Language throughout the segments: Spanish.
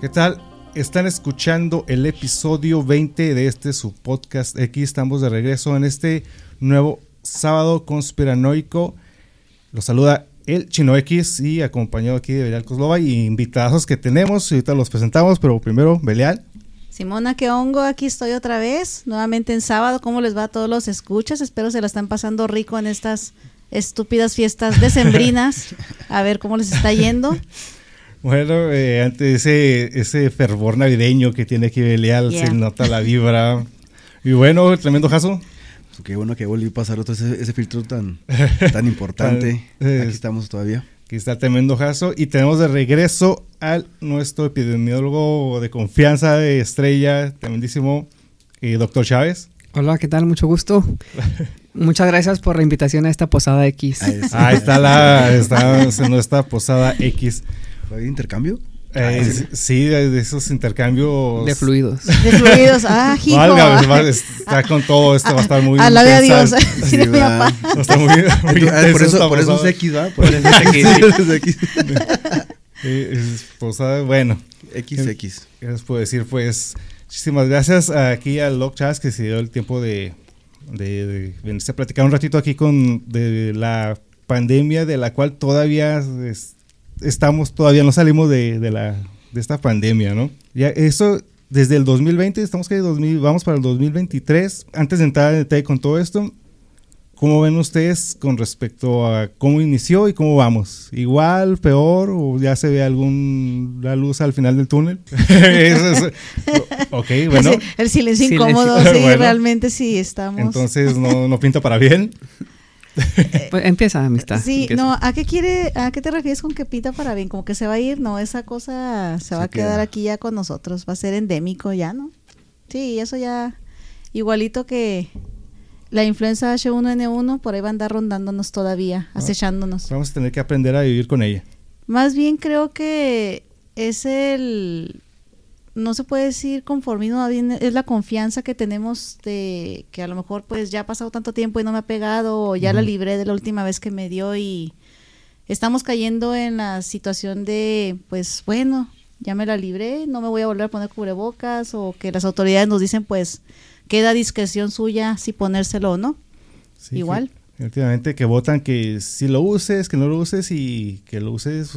¿Qué tal? Están escuchando el episodio 20 de este su podcast. Aquí estamos de regreso en este nuevo sábado conspiranoico. Los saluda el Chino X y acompañado aquí de Belial Coslova y invitados que tenemos. Ahorita los presentamos, pero primero, Belial. Simona, ¿qué hongo? Aquí estoy otra vez, nuevamente en sábado. ¿Cómo les va a todos los escuchas? Espero se la están pasando rico en estas estúpidas fiestas decembrinas. A ver cómo les está yendo. Bueno, eh, ante ese, ese fervor navideño que tiene aquí Belial, se nota la vibra. Y bueno, tremendo jazo. Pues qué bueno que volví a pasar otro ese, filtro tan, tan importante. aquí estamos todavía. Aquí está tremendo jazo. Y tenemos de regreso al nuestro epidemiólogo de confianza de estrella, tremendísimo, eh, doctor Chávez. Hola, ¿qué tal? Mucho gusto. Muchas gracias por la invitación a esta posada X. Ahí está la, está, nuestra posada X. ¿Hay intercambio? Eh, sí, de esos intercambios. De fluidos. De fluidos. Ah, hijo. Está con todo esto, va a estar muy. A la de Dios. Sí, de mi papá. Va a estar muy, muy ah, por, eso, por eso es X, ¿va? Por eso es X. es posada, bueno. XX. ¿Qué les puedo decir? Pues, muchísimas gracias aquí al Lock Chas que se dio el tiempo de, de, de venirse a platicar un ratito aquí con de la pandemia de la cual todavía. Es, estamos, todavía no salimos de, la, de esta pandemia, ¿no? Ya eso desde el 2020, estamos que 2000, vamos para el 2023. Antes de entrar en detalle con todo esto, ¿cómo ven ustedes con respecto a cómo inició y cómo vamos? ¿Igual, peor o ya se ve alguna luz al final del túnel? ok, bueno. El, silencio, incómodo, sí, realmente sí estamos. Entonces no, no pinta para bien. Pues empieza, amistad. Sí, no, ¿a qué quiere, a qué te refieres con que pita para bien? Como que se va a ir, no, esa cosa se, va a quedar aquí ya con nosotros, va a ser endémico ya, ¿no? Sí, eso ya, igualito que la influenza H1N1, por ahí va a andar rondándonos todavía, ah, acechándonos. Vamos a tener que aprender a vivir con ella. Más bien creo que es el no se puede decir conformismo, es la confianza que tenemos de que a lo mejor pues ya ha pasado tanto tiempo y no me ha pegado o ya la libré de la última vez que me dio y estamos cayendo en la situación de pues bueno, ya me la libré, no me voy a volver a poner cubrebocas o que las autoridades nos dicen pues queda discreción suya si ponérselo o no. Igual. Efectivamente, que votan que si lo uses, que no lo uses y que lo uses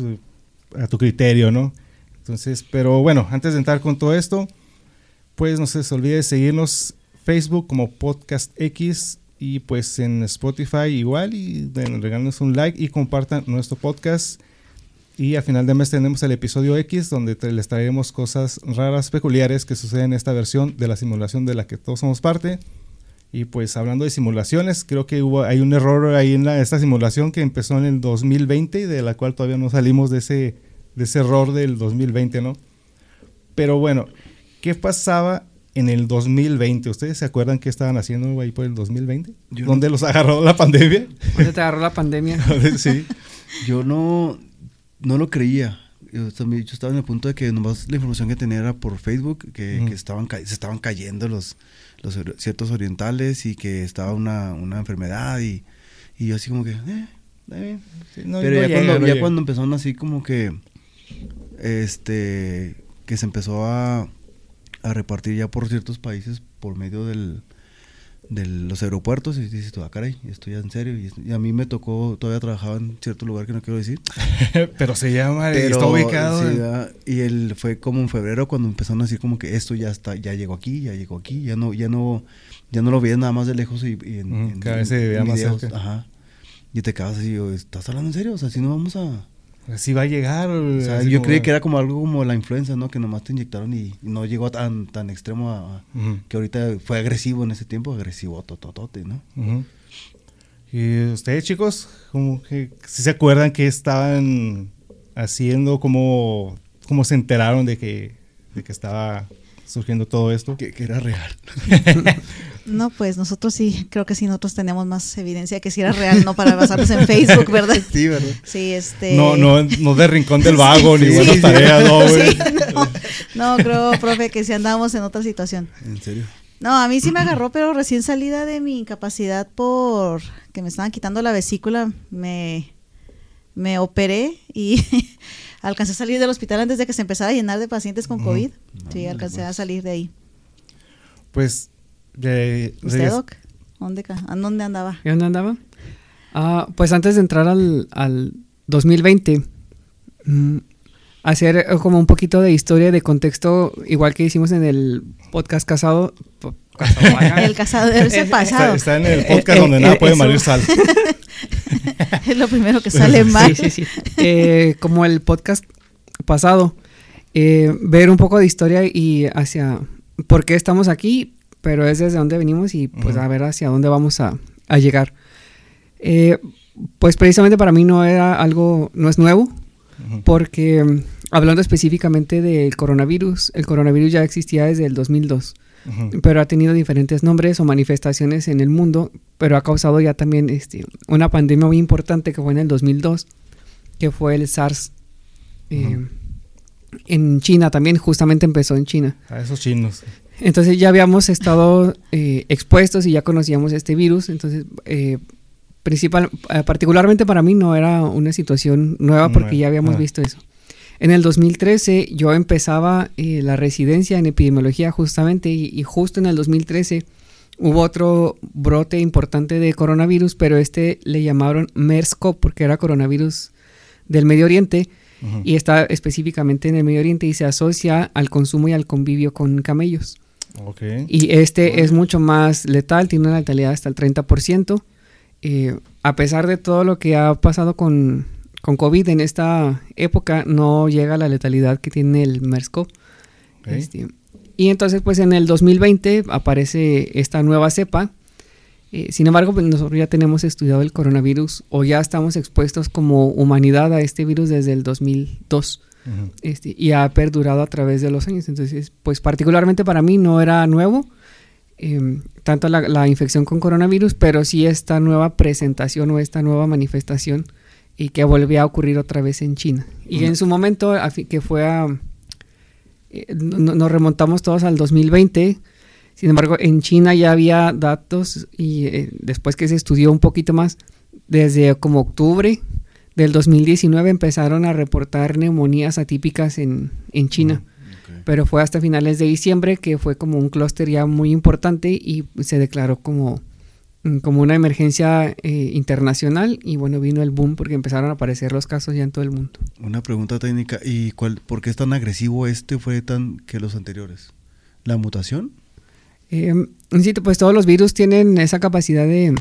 a tu criterio, ¿no? Entonces, pero bueno, antes de entrar con todo esto, pues no se olvide seguirnos Facebook como Podcast X y pues en Spotify igual y regálenos un like y compartan nuestro podcast. Y a final de mes tenemos el episodio X donde les traeremos cosas raras, peculiares que suceden en esta versión de la simulación de la que todos somos parte. Y pues hablando de simulaciones, creo que hubo, hay un error ahí en esta simulación que empezó en el 2020 y de la cual todavía no salimos de ese de ese error del 2020, ¿no? Pero bueno, ¿qué pasaba en el 2020? ¿Ustedes se acuerdan qué estaban haciendo ahí por el 2020? ¿Dónde los agarró la pandemia? ¿Dónde te agarró la pandemia? sí. Yo no, no lo creía. Yo, estaba en el punto de que nomás la información que tenía era por Facebook, que, estaban, se estaban cayendo los, los ciertos orientales y que estaba una, una enfermedad y, y yo así como que, eh, Pero ya, cuando, ya cuando empezaron así como que este, que se empezó a, a repartir ya por ciertos países por medio del, de los aeropuertos y dices tú, ah, caray, esto ya en serio. Y, a mí me tocó, todavía trabajaba en cierto lugar que no quiero decir. Pero se llama, está ubicado. y él fue como en febrero cuando empezaron a decir como que esto ya está, ya llegó aquí, ya llegó aquí, ya no, ya no, ya no lo veías nada más de lejos y, en, cada vez se veía más cerca. Ajá. Y te quedas así, ¿estás hablando en serio? O sea, si no vamos a Así va a llegar. yo creí que era como algo como la influenza, ¿no? Que nomás te inyectaron y, no llegó tan, tan extremo a, que ahorita fue agresivo en ese tiempo, agresivo tototote, ¿no? Y ustedes, chicos, como que si se acuerdan que estaban haciendo como cómo se enteraron de que, de que estaba surgiendo todo esto. Que, que era real. No, pues nosotros sí, creo que sí, nosotros tenemos más evidencia que si era real, no para basarnos en Facebook, ¿verdad? Sí, ¿verdad? Sí, este... No, no, no de rincón del vago, ni Sí, buenas sí. tareas, no, güey. Sí, no, no, creo, profe, que si andamos en otra situación. En serio. No, a mí sí me agarró, pero recién salida de mi incapacidad por que me estaban quitando la vesícula, me, me operé y alcancé a salir del hospital antes de que se empezara a llenar de pacientes con. COVID. Sí, alcancé pues. a salir de ahí. Pues, de, ¿Usted, Doc? ¿Dónde, ¿A dónde andaba? ¿Y dónde andaba? Ah, pues antes de entrar al, al 2020, mm, hacer eh, como un poquito de historia, de contexto, igual que hicimos en el podcast casado. po- casado. El casado debe ser Eh, pasado. Está, está en el Eh, podcast eh, donde eh, nada puede malir sal. es lo primero que sale mal. Sí, sí, sí. Eh, como el podcast pasado, eh, ver un poco de historia y hacia por qué estamos aquí, pero es desde dónde venimos y pues a ver hacia dónde vamos a, a llegar. Eh, pues precisamente para mí no era algo, no es nuevo, porque hablando específicamente del coronavirus, el coronavirus ya existía desde el 2002 Ujú. pero ha tenido diferentes nombres o manifestaciones en el mundo, pero ha causado ya también este, una pandemia muy importante que fue en el 2002, que fue el SARS. eh. En China también, justamente empezó en China. A esos chinos. Entonces ya habíamos estado eh, expuestos y ya conocíamos este virus, entonces eh, principal, eh, particularmente para mí no era una situación nueva porque ya habíamos ah. visto eso. En el 2013 yo empezaba eh, la residencia en epidemiología justamente y, y justo en el 2013 hubo otro brote importante de coronavirus, pero este le llamaron MERS-CoV porque era coronavirus del Medio Oriente y está específicamente en el Medio Oriente y se asocia al consumo y al convivio con camellos. Y este es mucho más letal, tiene una letalidad hasta el 30%. Eh, a pesar de todo lo que ha pasado con, con COVID en esta época, no llega a la letalidad que tiene el MERS-CoV. Ok. Este, y entonces, pues en el 2020 aparece esta nueva cepa. Eh, sin embargo, pues, nosotros ya tenemos estudiado el coronavirus o ya estamos expuestos como humanidad a este virus desde el 2002 Ujú. este, y ha perdurado a través de los años. Entonces, pues particularmente para mí no era nuevo, eh, tanto la, la infección con coronavirus, pero sí esta nueva presentación o esta nueva manifestación y que volvía a ocurrir otra vez en China. Y en su momento, que fue a... eh, no- nos remontamos todos al 2020. Sin embargo, en China ya había datos y eh, después que se estudió un poquito más, desde como octubre del 2019 empezaron a reportar neumonías atípicas en, en China. Ok. Pero fue hasta finales de diciembre que fue como un clúster ya muy importante y se declaró como, mm, como una emergencia eh, internacional y bueno, vino el boom porque empezaron a aparecer los casos ya en todo el mundo. Una pregunta técnica. ¿Y cuál, por qué es tan agresivo este fue tan que los anteriores? ¿La mutación? Eh, sí, pues todos los virus tienen esa capacidad de,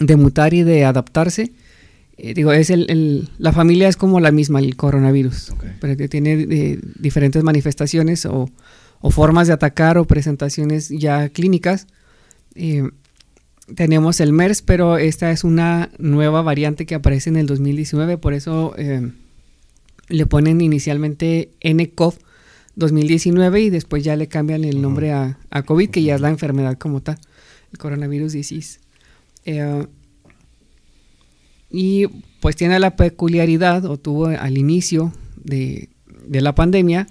de mutar y de adaptarse. Eh, digo, es el, el- la familia es como la misma, el coronavirus, pero que tiene eh, diferentes manifestaciones o, o formas de atacar o presentaciones ya clínicas. Eh, tenemos el MERS, pero esta es una nueva variante que aparece en el 2019, por eso eh, le ponen inicialmente NCOV 2019 y después ya le cambian el nombre a, a COVID, que ya es la enfermedad como tal, el coronavirus disease. Y pues tiene la peculiaridad, o tuvo al inicio de, de la pandemia,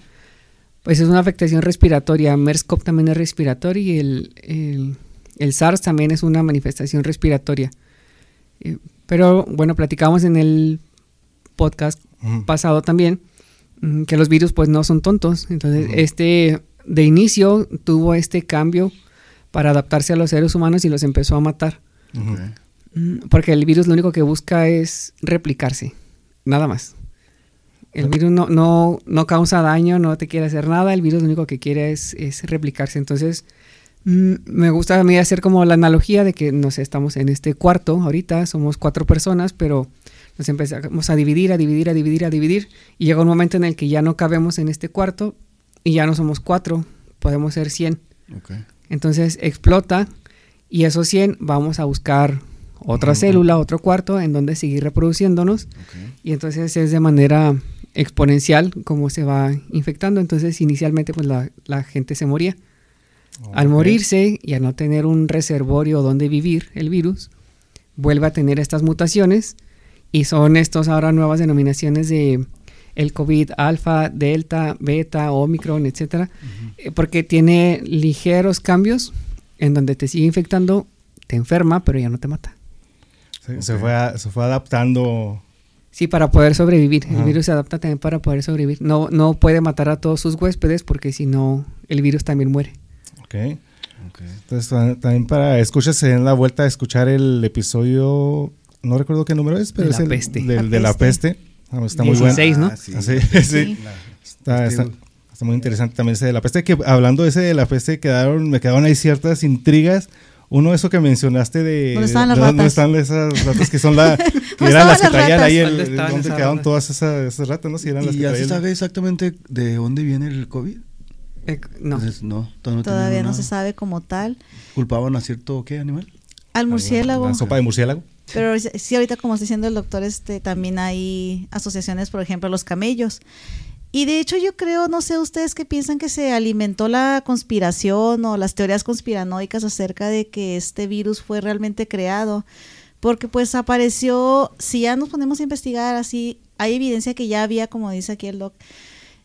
pues es una afectación respiratoria. MERS-CoV también es respiratorio y el, el- el SARS también es una manifestación respiratoria. Eh, pero bueno, platicamos en el podcast pasado también mm, que los virus pues no son tontos. Entonces, este de inicio tuvo este cambio para adaptarse a los seres humanos y los empezó a matar. Mm, Porque el virus lo único que busca es replicarse, nada más. El virus no, no, no causa daño, no te quiere hacer nada, el virus lo único que quiere es, es replicarse. Entonces, mm, me gusta a mí hacer como la analogía de que, no sé, estamos en este cuarto ahorita, somos cuatro personas, pero nos empezamos a dividir, a dividir, a dividir, a dividir, y llega un momento en el que ya no cabemos en este cuarto y ya no somos cuatro, podemos ser 100. Ok. Entonces explota y esos 100 vamos a buscar otra célula, otro cuarto en donde seguir reproduciéndonos y entonces es de manera exponencial como se va infectando. Entonces, inicialmente, pues la, la gente se moría. Al morirse y a no tener un reservorio donde vivir el virus, vuelve a tener estas mutaciones y son estos ahora nuevas denominaciones de el COVID alfa, delta, beta, omicron, etcétera, eh, porque tiene ligeros cambios en donde te sigue infectando, te enferma, pero ya no te mata. Se, se fue, a- se fue adaptando. Sí, para poder sobrevivir. El virus se adapta también para poder sobrevivir. No, no puede matar a todos sus huéspedes porque si no, el virus también muere. Ok. Ok. Entonces, ta- también para escuchas, se den la vuelta a escuchar el episodio. No recuerdo qué número es, pero De es la el peste. del- La de la peste. peste. Ah, está muy bueno. 16, ¿no? Ah, sí. Ah, sí, sí. Sí. La- Está, está- está muy interesante también ese de la peste. Que hablando de ese de la peste, quedaron, me quedaron ahí ciertas intrigas. Uno, eso que mencionaste de. ¿Dónde estaban las de ¿Dónde ratas? están esas ratas que son la. que ¿Dónde eran las que traían ratas? ahí el. ¿Dónde estaban ¿Dónde esas quedaron ratas? todas esas, esas ratas, no? Si eran las ¿Y que ya se sabe exactamente de dónde viene el COVID? Eh, no. Entonces, no, todavía no, Todavía no se sabe como tal. ¿Culpaban a cierto qué animal? Al murciélago. La sopa de murciélago. Pero sí, ahorita como está diciendo el doctor, este, también hay asociaciones, por ejemplo, los camellos. Y de hecho yo creo, no sé ustedes qué piensan que se alimentó la conspiración o las teorías conspiranoicas acerca de que este virus fue realmente creado. Porque pues apareció, si ya nos ponemos a investigar así, hay evidencia que ya había, como dice aquí el doc,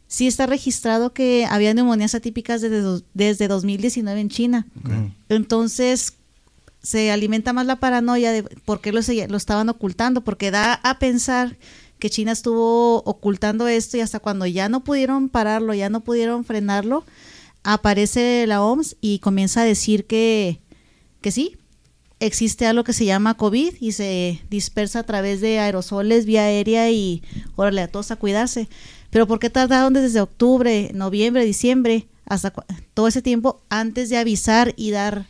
sí está registrado que había neumonías atípicas desde, desde 2019 en China. Entonces se alimenta más la paranoia de por qué lo, se- lo estaban ocultando, porque da a pensar que China estuvo ocultando esto y hasta cuando ya no pudieron pararlo, ya no pudieron frenarlo, aparece la OMS y comienza a decir que, que sí, existe algo que se llama COVID y se dispersa a través de aerosoles, vía aérea y órale a todos a cuidarse. Pero ¿por qué tardaron desde octubre, noviembre, diciembre, hasta todo ese tiempo antes de avisar y dar,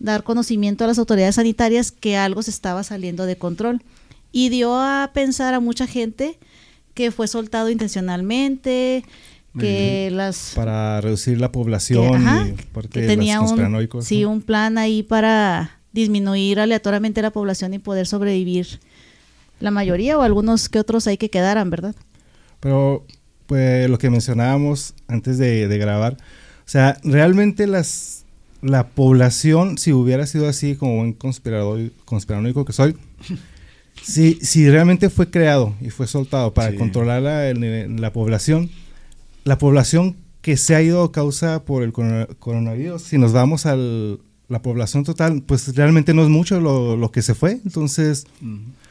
dar conocimiento a las autoridades sanitarias que algo se estaba saliendo de control? Y dio a pensar a mucha gente que fue soltado intencionalmente, que las Para reducir la que, población ajá, y parte que de tenía un, sí, ¿no? un plan ahí para disminuir aleatoriamente la población y poder sobrevivir la mayoría o algunos que otros hay que quedaran, ¿verdad? Pero, pues, lo que mencionábamos antes de, de grabar, o sea, realmente las la población, si hubiera sido así como buen conspirador, conspiranoico que soy, si, si realmente fue creado y fue soltado para Sí. controlar la, población, la población que se ha ido a causa por el corona- coronavirus, si nos vamos a la población total, pues realmente no es mucho lo, lo que se fue, entonces...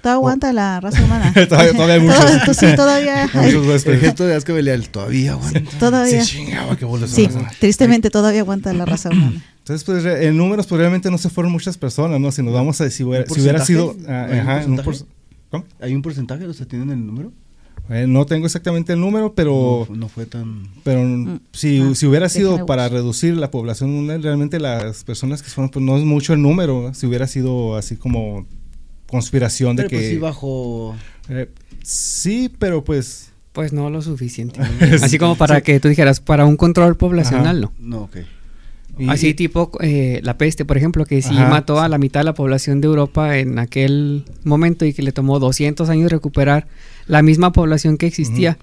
Todo aguanta la raza humana. Todavía- todavía hay muchos. Sí, todavía. Muchos El gesto de Belial todavía aguanta. Todavía. Sí, chingaba, qué bolas Sí, tristemente todavía aguanta la raza humana. Entonces, pues en números, pues realmente no se fueron muchas personas, ¿no? Si nos vamos a si hubiera, ¿Un si hubiera sido. ¿Hay un ajá, en un porcentaje? por- ¿Cómo? ¿Hay un porcentaje? O sea, ¿tienen el número? Eh, no tengo exactamente el número, pero. no, no fue tan... Pero si, ah, si hubiera sido para reducir la población mundial, realmente las personas que fueron, pues no es mucho el número. ¿no? Si hubiera sido así como conspiración de Pero que. pues sí bajó... eh, sí, pero pues. Pues no lo suficiente. Así como para Sí. que tú dijeras, para un control poblacional, Ajá. no. No, ok. Y- Así tipo eh, la peste, por ejemplo, que sí Ajá. mató a la mitad de la población de Europa en aquel momento y que le tomó 200 años recuperar la misma población que existía.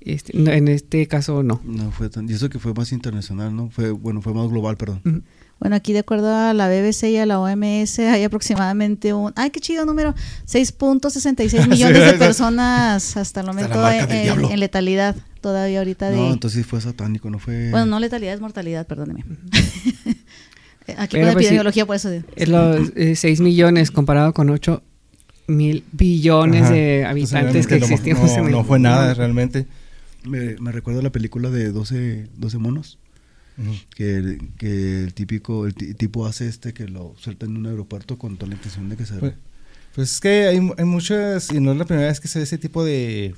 Este, no, en este caso no. No fue tan... Y eso que fue más internacional, ¿no? Fue, bueno, fue más global, perdón. Ujú. Bueno, aquí de acuerdo a la BBC y a la OMS hay aproximadamente un, ay, qué chido número, 6.66 millones de Sí, personas hasta el momento en, letalidad todavía ahorita de... No, entonces sí fue satánico, no fue... Bueno, no letalidad, es mortalidad, perdóneme. Aquí Pero con pues sí. epidemiología, por eso. Es los eh, 6 millones comparado con 8 mil billones ajá. de Entonces, habitantes que existimos no, en el no fue nada realmente. Me, me recuerdo la película de 12, 12 monos. Que, el- que el típico, el ti- tipo hace este que lo suelta en un aeropuerto con toda la intención de que se... Pues, pues es que hay, hay muchas, y no es la primera vez que se ve ese tipo de,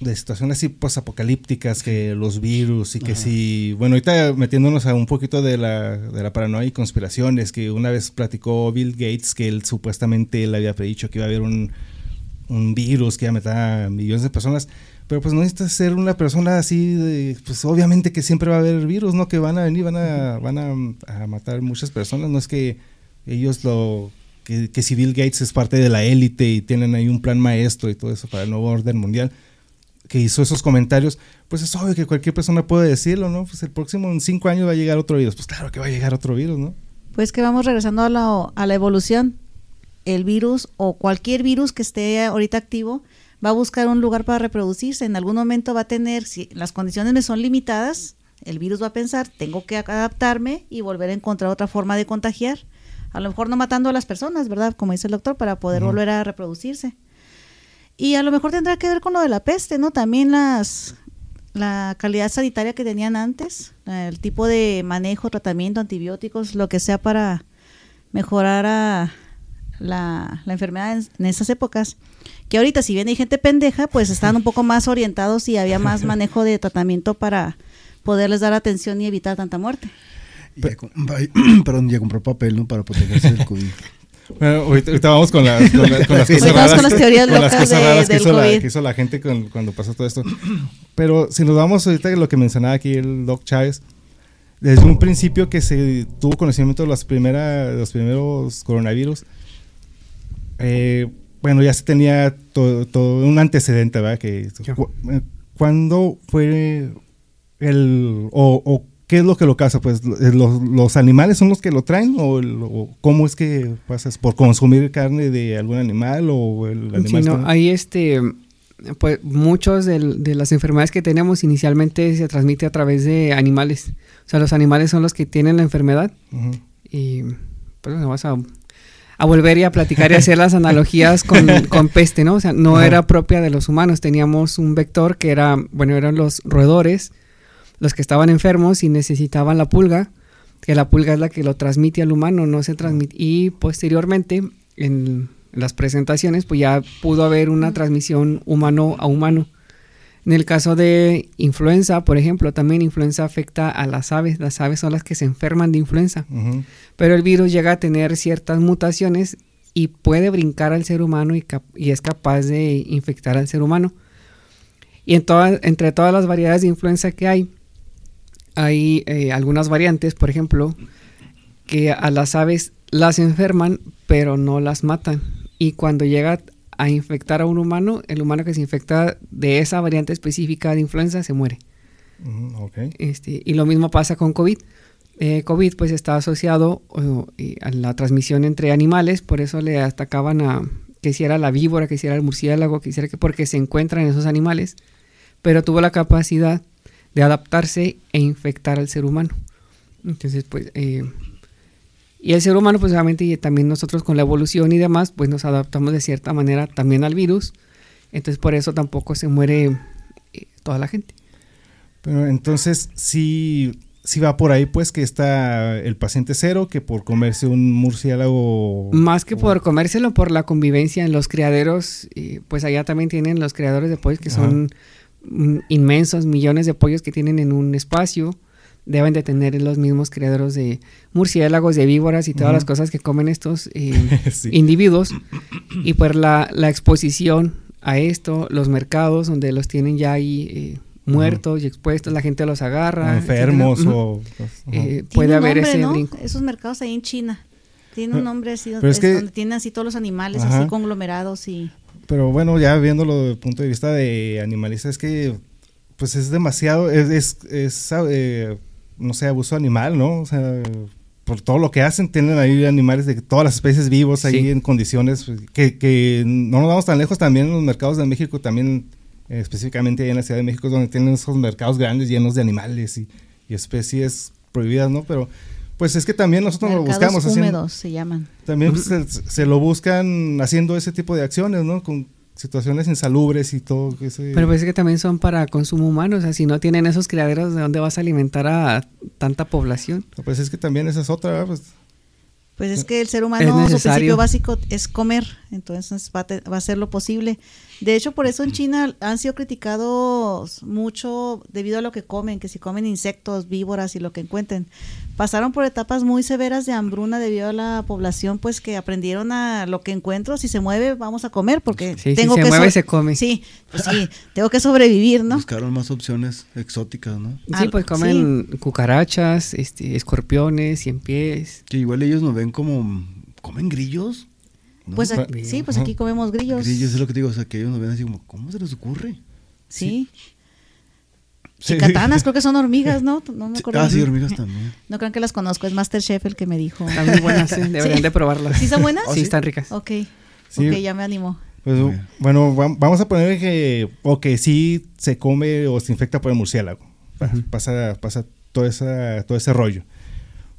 de situaciones así posapocalípticas, que los virus y que Ajá. si, bueno, ahorita metiéndonos a un poquito de la, de la paranoia y conspiraciones, que una vez platicó Bill Gates que él supuestamente le había predicho que iba a haber un, un virus que iba a matar a millones de personas. Pero pues no necesitas ser una persona así de, pues obviamente que siempre va a haber virus, ¿no? Que van a venir, van a, van a, a matar muchas personas, no es que ellos lo, que, que si Bill Gates es parte de la élite y tienen ahí un plan maestro y todo eso para el nuevo orden mundial. que hizo esos comentarios, pues es obvio que cualquier persona puede decirlo, ¿no? Pues el próximo en cinco años va a llegar otro virus. Pues claro que va a llegar otro virus, ¿no? Pues que vamos regresando a la, a la evolución. El virus o cualquier virus que esté ahorita activo va a buscar un lugar para reproducirse. En algún momento va a tener, si las condiciones me son limitadas, el virus va a pensar, tengo que adaptarme y volver a encontrar otra forma de contagiar. A lo mejor no matando a las personas, ¿verdad? Como dice el doctor, para poder volver a reproducirse. Y a lo mejor tendrá que ver con lo de la peste, ¿no? También las la calidad sanitaria que tenían antes, el tipo de manejo, tratamiento, antibióticos, lo que sea para mejorar a la, enfermedad en, esas épocas. Que ahorita, si bien hay gente pendeja, pues están un poco más orientados y había más manejo de tratamiento para poderles dar atención y evitar tanta muerte. perdón, ya compró papel, ¿no? Para protegerse del COVID. Bueno, ahorita, vamos con, las cosas raras. Con las teorías locas que, hizo la, que, hizo la, gente cuando pasó todo esto. Pero si nos vamos ahorita a lo que mencionaba aquí el Doc Chávez, desde un principio que se tuvo conocimiento de, las primeras, los primeros coronavirus, eh, bueno, ya se tenía todo, un antecedente, ¿verdad? Que, eh, ¿Cuándo fue el, o ¿Qué es lo que lo causa? Pues eh, los, animales son los que lo traen o, cómo es que pasas por consumir carne de algún animal o el animal. Sí, no, hay este, pues muchos de, las enfermedades que tenemos inicialmente se transmite a través de animales. O sea, los animales son los que tienen la enfermedad y pues vamos a, a, volver y a platicar y hacer las analogías con, con peste, ¿no? O sea, no era propia de los humanos. Teníamos un vector que era, bueno, eran los roedores los que estaban enfermos y necesitaban la pulga, que la pulga es la que lo transmite al humano, no se transmite. Y posteriormente, en las presentaciones, pues ya pudo haber una transmisión humano a humano. En el caso de influenza, por ejemplo, también influenza afecta a las aves. Las aves son las que se enferman de influenza. Pero el virus llega a tener ciertas mutaciones y puede brincar al ser humano y, y es capaz de infectar al ser humano. Y en entre todas las variedades de influenza que hay, hay eh, algunas variantes, por ejemplo, que a las aves las enferman, pero no las matan. Y cuando llega a infectar a un humano, el humano que se infecta de esa variante específica de influenza se muere. este, y lo mismo pasa con COVID. Eh, COVID pues está asociado a la transmisión entre animales, por eso le atacaban a que si era la víbora, que si era el murciélago, que si era que porque se encuentran en esos animales, pero tuvo la capacidad de adaptarse e infectar al ser humano. Entonces, pues, eh, y el ser humano, pues obviamente, y también nosotros con la evolución y demás, pues nos adaptamos de cierta manera también al virus. Entonces, por eso tampoco se muere eh, toda la gente. Pero entonces, sí, sí va por ahí, pues, que está el paciente cero, que por comerse un murciélago... Más que por comérselo, por la convivencia en los criaderos, pues allá también tienen los criadores de pollos que son Mm, inmensos millones de pollos que tienen en un espacio deben de tener los mismos criaderos de murciélagos, de víboras y todas las cosas que comen estos eh, individuos. Y pues la, exposición a esto, los mercados donde los tienen ya ahí eh, muertos y expuestos, la gente los agarra. enfermos o... Eh, puede haber ese Esos mercados ahí en China. Tiene un nombre así, donde, tienen así todos los animales así conglomerados y... Pero bueno, ya viéndolo desde el punto de vista de animalista, es que pues es demasiado, es, es, eh, no sé, abuso animal, ¿no? O sea, por todo lo que hacen, tienen ahí animales de todas las especies vivos ahí en condiciones que, que, no nos vamos tan lejos también en los mercados de México, también eh, específicamente ahí en la Ciudad de México, donde tienen esos mercados grandes llenos de animales y, y especies prohibidas, ¿no? Pero pues es que también nosotros lo buscamos. húmedos se llaman. También pues, se, lo buscan haciendo ese tipo de acciones, ¿no? Con situaciones insalubres y todo. Ese... Pero pues es que también son para consumo humano, o sea, si no tienen esos criaderos, ¿de dónde vas a alimentar a tanta población? pues es que también esa es otra, pues. Pues es que el ser humano, su principio básico es comer, entonces va va a ser lo posible. De hecho, por eso en China han sido criticados mucho debido a lo que comen, que si comen insectos, víboras y lo que encuentren. Pasaron por etapas muy severas de hambruna debido a la población, pues que aprendieron a lo que encuentro, si se mueve, vamos a comer, porque tengo si se mueve, se come. Sí, pues sí, tengo que sobrevivir, ¿no? Buscaron más opciones exóticas, ¿no? Sí, ah, pues comen cucarachas, este, escorpiones, cien pies. Que igual ellos nos ven como, ¿comen grillos? Pues sí, pues aquí comemos grillos. Grillos es lo que digo, o sea, que ellos nos ven así como, ¿cómo se les ocurre? Sí. Sí. Chicatanas, creo que son hormigas, ¿no? No me acuerdo. Ah, sí, hormigas también. No crean que las conozco, es Masterchef el que me dijo. Están muy buenas, sí, deberían Sí. de probarlas. ¿Sí son buenas? ¿Oh, sí, están ricas. Ok. Sí. Ok, ya me animó. Pues, bueno, va- vamos a poner que, o que sí se come o se infecta por el murciélago. Pasa, pasa todo, esa, todo ese rollo.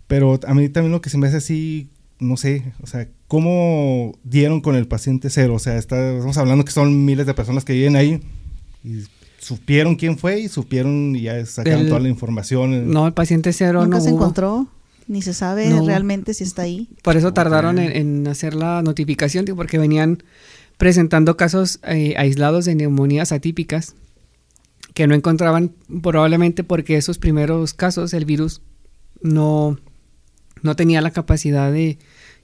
Pero a mí también lo que se me hace así, no sé, o sea, ¿cómo dieron con el paciente cero? O sea, está, estamos hablando que son miles de personas que viven ahí y supieron quién fue y supieron y ya sacaron El- toda la información. No, el paciente cero Nunca no se hubo. encontró, ni se sabe No. realmente si está ahí. Por eso tardaron en, en hacer la notificación, tío, porque venían presentando casos eh, aislados de neumonías atípicas que no encontraban probablemente porque esos primeros casos el virus no, no tenía la capacidad de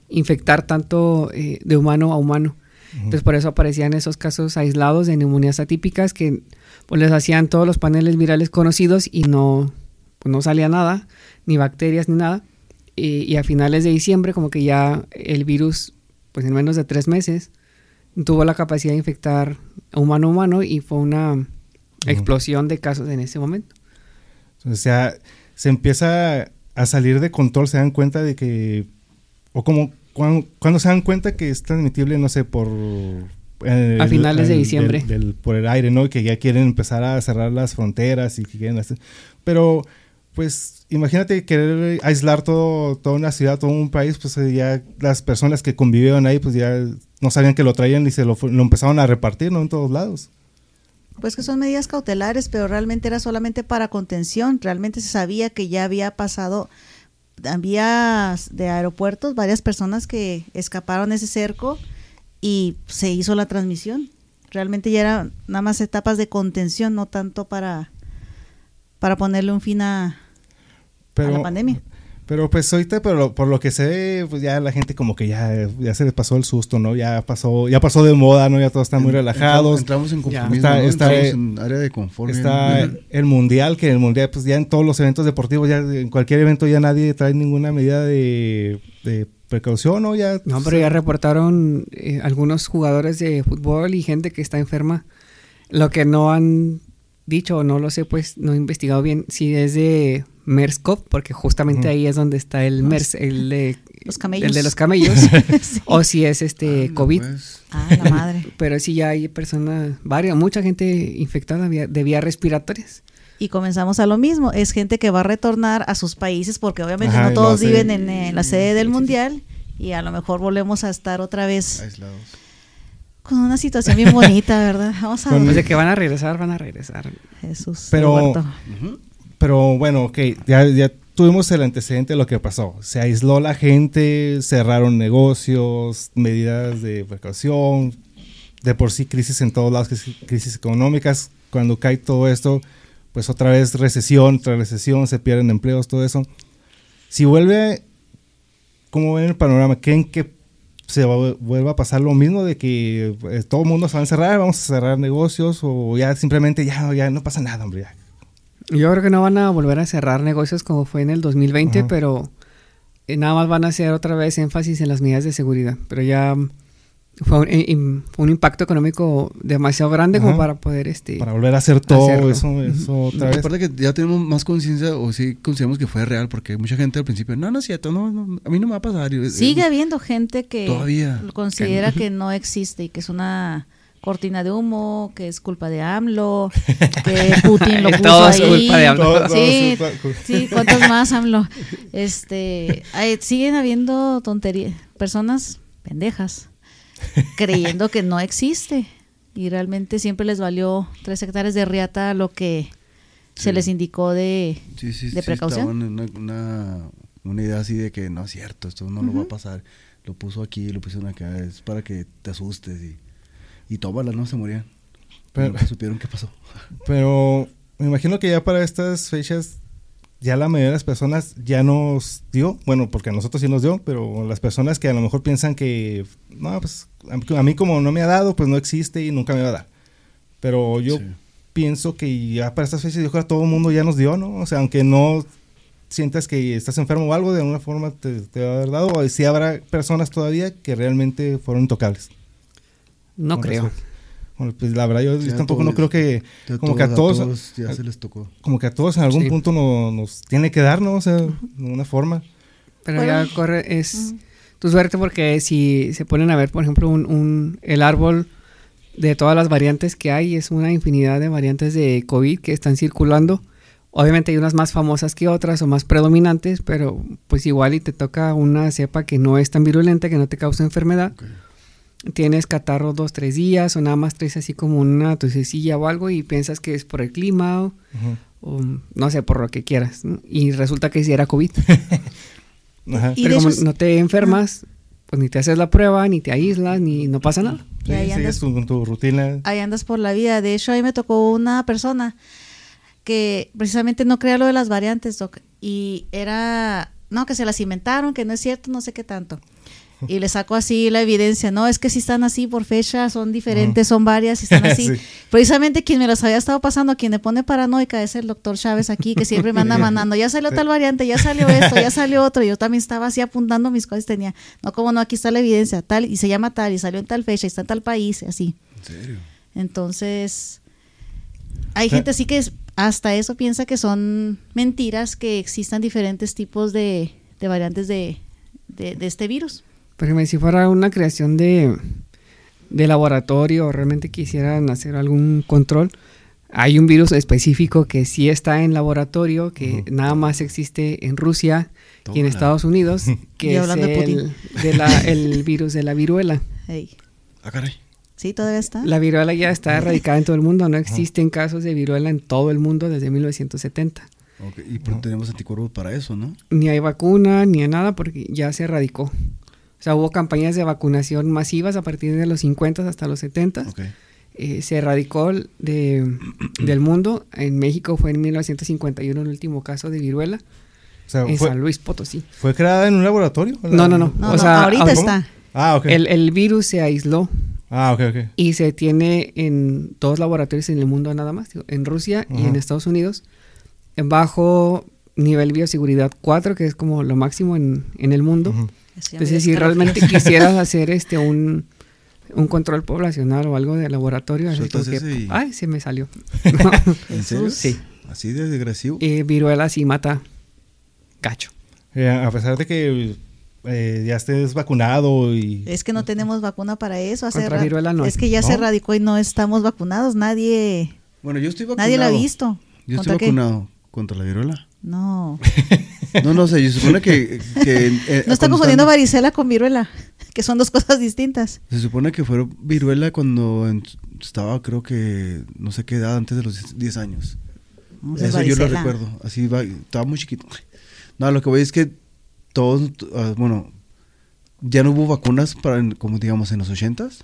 infectar tanto eh, de humano a humano. Ujú. Entonces por eso aparecían esos casos aislados de neumonías atípicas que pues, les hacían todos los paneles virales conocidos y no, pues, no salía nada, ni bacterias ni nada. Y, y a finales de diciembre como que ya el virus, pues en menos de tres meses, tuvo la capacidad de infectar a humano a humano y fue una explosión de casos en ese momento. O sea, se empieza a salir de control, se dan cuenta de que, o como cuando, cuando se dan cuenta que es transmitible, no sé, por... eh, A finales de el- diciembre. del- del- por el aire, ¿no? Y que ya quieren empezar a cerrar las fronteras y que quieren hacer... Pero, pues, imagínate querer aislar todo, toda una ciudad, todo un país, pues eh, ya las personas que convivieron ahí, pues ya no sabían que lo traían y se lo, lo empezaron a repartir, ¿no? En todos lados. Pues que son medidas cautelares, pero realmente era solamente para contención. Realmente se sabía que ya había pasado, había de aeropuertos varias personas que escaparon ese cerco y se hizo la transmisión. Realmente ya eran nada más etapas de contención, no tanto para, para ponerle un fin a, la pandemia. Pero pues ahorita, pero por lo que se ve, pues ya la gente como que ya, ya se les pasó el susto, ¿no? Ya pasó, ya pasó de moda, ¿no? Ya todos están muy relajados. Entramos, en conformismo, Está- ¿no? está- Entramos en área de confort. Está ¿no? el mundial, que en el mundial, pues ya en todos los eventos deportivos, ya en cualquier evento ya nadie trae ninguna medida de, de precaución, ¿no? Ya, No, pero ya reportaron eh, algunos jugadores de fútbol y gente que está enferma. Lo que no han dicho, o no lo sé, pues no he investigado bien si es de MERS-CoV, porque justamente ahí es donde está el MERS, el de Los camellos. el de los camellos, Sí. o si es este Anda, COVID. pues. Ah, la madre. Pero sí ya hay personas, varias, mucha gente infectada de vías respiratorias. Y comenzamos a lo mismo. Es gente que va a retornar a sus países porque obviamente Ajá, no todos hace- viven en, la sede del mundial y a lo mejor volvemos a estar otra vez Aislados. con una situación bien bonita, ¿verdad? Vamos a ver. Pues de que van a regresar, van a regresar. Jesús. Pero-. Pero bueno, ok, ya, ya tuvimos el antecedente de lo que pasó. Se aisló la gente, cerraron negocios, medidas de precaución, de por sí crisis en todos lados, crisis, económicas. Cuando cae todo esto, pues otra vez recesión tras recesión, se pierden empleos, todo eso. Si vuelve, ¿cómo ven el panorama? ¿Creen que se va- vuelva a pasar lo mismo de que eh, todo el mundo se va a encerrar, vamos a cerrar negocios o ya simplemente ya, no pasa nada, hombre? Yo creo que no van a volver a cerrar negocios como fue en el 2020, Ajá. pero eh, nada más van a hacer otra vez énfasis en las medidas de seguridad. Pero ya fue un, eh, im- fue un impacto económico demasiado grande como para poder este para volver a hacer todo hacerlo. eso, eso otra vez. Aparte que ya tenemos más conciencia o sí consideramos que fue real porque mucha gente al principio, no, no es cierto, no, no, a mí no me va a pasar. Sigue eh, habiendo gente que Todavía. considera que no existe y que es una cortina de humo, que es culpa de AMLO, que Putin lo puso Todo es ahí. culpa de AMLO. Todo- todo Sí, es- sí, ¿cuántos más AMLO? Este, hay- siguen habiendo tonterías, personas pendejas creyendo que no existe y realmente siempre les valió tres hectáreas de riata lo que se les indicó de sí, sí, de sí precaución. una, una, una idea así de que no es cierto, esto no lo va a pasar. Lo puso aquí, lo pusieron acá, es para que te asustes y, y tómala, no se morían. Pero- nunca supieron qué pasó. Pero me imagino que ya para estas fechas ya la mayoría de las personas ya nos dio, bueno, porque a nosotros sí nos dio, pero las personas que a lo mejor piensan que, no, pues a, mí como no me ha dado, pues no existe y nunca me va a dar. Pero yo Sí. pienso que ya para estas fechas yo creo que todo el mundo ya nos dio, ¿no? O sea, aunque no sientas que estás enfermo o algo, de alguna forma te, te va a haber dado, o sí habrá personas todavía que realmente fueron intocables. No creo. respecto. Bueno, pues la verdad yo, tampoco todos- no creo que como que a todos, ya se les tocó. como que a todos en algún Sí. punto no- nos tiene que dar, ¿no? O sea, de una forma. Pero Bueno. ya corre, es tu suerte porque si se ponen a ver, por ejemplo, un, un- el árbol de todas las variantes que hay, es una infinidad de variantes de COVID que están circulando. Obviamente hay unas más famosas que otras o más predominantes, pero pues igual y te toca una cepa que no es tan virulenta, que no te causa enfermedad. Tienes catarro dos, tres días o nada más traes así como una tosecilla o algo y piensas que es por el clima o, no sé, por lo que quieras. ¿no? Y resulta que sí era COVID. Ajá. Pero como esos- no te enfermas, pues ni te haces la prueba, ni te aíslas, ni no pasa nada. Sí, ahí sigues andas- tu- con tu rutina. ahí andas por la vida. De hecho, ahí me tocó una persona que precisamente no creía lo de las variantes, Doc, y era, no, que se las inventaron, que no es cierto, no sé qué tanto. Y le saco así la evidencia, no, es que si están así por fecha, son diferentes, son varias, si están así. Sí. Precisamente quien me las había estado pasando, quien me pone paranoica es el doctor Chávez aquí, que siempre me anda mandando, ya salió tal variante, ya salió esto, ya salió otro. Y yo también estaba así apuntando mis cosas, tenía, no, como no, aquí está la evidencia, tal, y se llama tal, y salió en tal fecha, y está en tal país, y así. ¿En serio? Entonces, hay gente así que es- hasta eso piensa que son mentiras que existan diferentes tipos de, de variantes de, de- de este virus. Por ejemplo, si fuera una creación de, de laboratorio o realmente quisieran hacer algún control, hay un virus específico que sí está en laboratorio, que nada más existe en Rusia y en. Estados Unidos, que es el, de la- el virus de la viruela. Ey. Ah, caray. Sí, todavía está. La viruela ya está erradicada en todo el mundo, no existen casos de viruela en todo el mundo desde 1970. Ok, Y pero tenemos anticuerpos para eso, ¿no? Ni hay vacuna, ni hay nada, porque ya se erradicó. O sea, hubo campañas de vacunación masivas a partir de los 50 hasta los 70. Ok. Eh, se erradicó de, del mundo. En México fue en 1951 el último caso de viruela. O sea, En fue, San Luis Potosí. ¿fue creada en un laboratorio? No, no, no. No, o no, sea, ahorita ¿cómo? está. Ah, ok. El, el virus se aisló Ah, ok, ok. y se tiene en dos laboratorios en el mundo nada más, en Rusia y en Estados Unidos, bajo nivel bioseguridad 4, que es como lo máximo en, en el mundo. Entonces, si dio realmente quisieras hacer este un, un control poblacional o algo de laboratorio, así como Sueltas que, ese y- ay, se me salió. ¿En serio? Sí. Así de agresivo. Eh, viruela sí mata cacho. Eh, a pesar de que eh, ya estés vacunado y... Es que no tenemos vacuna para eso. hace Contra ra- viruela no es que ya se erradicó y no estamos vacunados. Nadie, Bueno, yo estoy vacunado. nadie lo ha visto. Yo ¿Contra estoy qué? vacunado contra la viruela. No. No, no sé, yo supone que... que, eh, No está confundiendo están- varicela con viruela, que son dos cosas distintas. Se supone que fue viruela cuando estaba, creo que, no sé qué edad, antes de los 10 años. No, Eso yo lo recuerdo. Así va, estaba muy chiquito. No, lo que voy es que todos, ah, bueno, ya no hubo vacunas para, como digamos, en los 80s.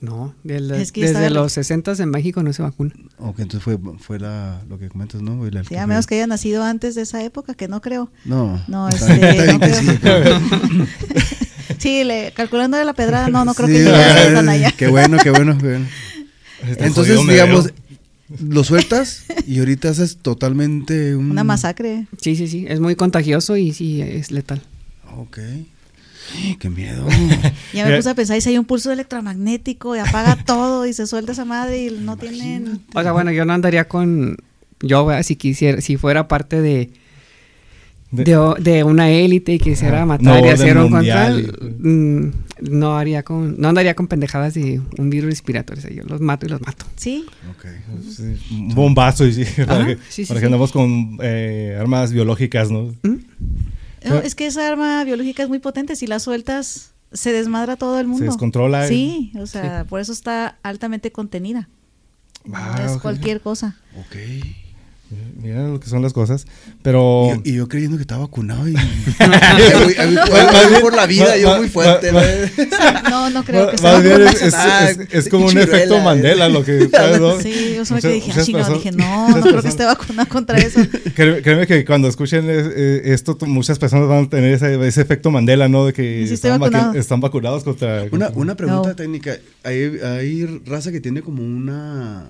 No, Es que desde de- los 60 en México no se vacuna. O que entonces fue, fue la, lo que comentas, ¿no? El- Sí, que a menos que haya nacido antes de esa época, que no creo. No, No, este, no creo. sí, le, calculando de la pedrada, no, no creo Sí, que llegue tan allá. Qué bueno, qué bueno, qué bueno. Este Entonces, jodido digamos, veo. lo sueltas y ahorita haces totalmente un... Una masacre. Sí, sí, sí, es muy contagioso y sí es letal. Ok. Qué miedo. Ya me puse a pensar, y si hay un pulso electromagnético y apaga todo y se suelta esa madre y no tienen... O sea, bueno, yo no andaría con yo si quisiera si fuera parte de De- de, o- de una élite y quisiera matar No, y hacer un mundial control, mm, no haría con no andaría con pendejadas de un virus respiratorio, o sea, yo los mato y los mato. Sí, Ok. Sí, un bombazo y sí, para que, sí, sí, para sí. que andamos con eh, armas biológicas, ¿no? ¿Mm? No, es que esa arma biológica es muy potente, si la sueltas se desmadra todo el mundo. Se descontrola. Sí, o sea, por eso está altamente contenida. No Ah, es cualquier cosa. Ok. Mira lo que son las cosas. Pero. Y, y yo creyendo que estaba vacunado y... Por la vida, yo muy fuerte. Va- ¿no? No, no creo que sea. es, es- es- es como un efecto. Mandela lo que. Sí, yo solo que dije, ah, personas- dije, no, no creo que esté vacunado contra eso. Créeme, que cuando escuchen es- eh, esto, muchas personas van a tener ese, ese efecto Mandela, ¿no? De que estoy están, vacunado. están vacunados contra. Una, una pregunta No. técnica. Hay, hay raza que tiene como una...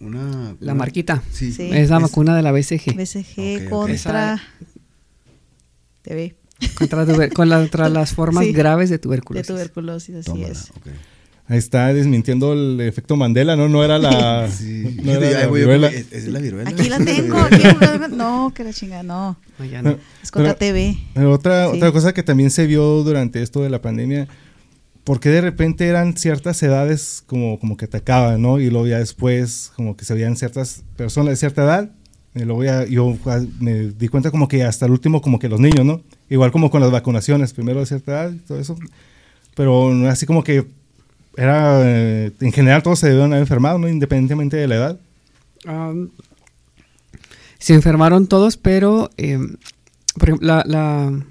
una La marquita. Sí. Sí. Es la Es- vacuna de la BCG BCG contra TV contra, tuber- contra las formas Sí. graves de de tuberculosis. tuberculosis, así Tómala, es. Ahí está desmintiendo el efecto Mandela, ¿no? No era la. Sí. No era la viruela. ¿Es, es la viruela? Aquí la tengo. aquí la- no, que la chingada, no. No, ya no. Es contra Pero- TV. Otra, Sí. otra cosa que también se vio durante esto de la pandemia, porque de repente eran ciertas edades como, como que atacaban, ¿no? Y luego ya después como que se veían ciertas personas de cierta edad. Y luego ya yo ah, me di cuenta como que hasta el último como que los niños, ¿no? Igual como con las vacunaciones, primero de cierta edad y todo eso. Pero así como que era, eh, en general todos se debían haber enfermado, ¿no? Independientemente de la edad. Am, se enfermaron todos, pero em, por ejemplo, la, la-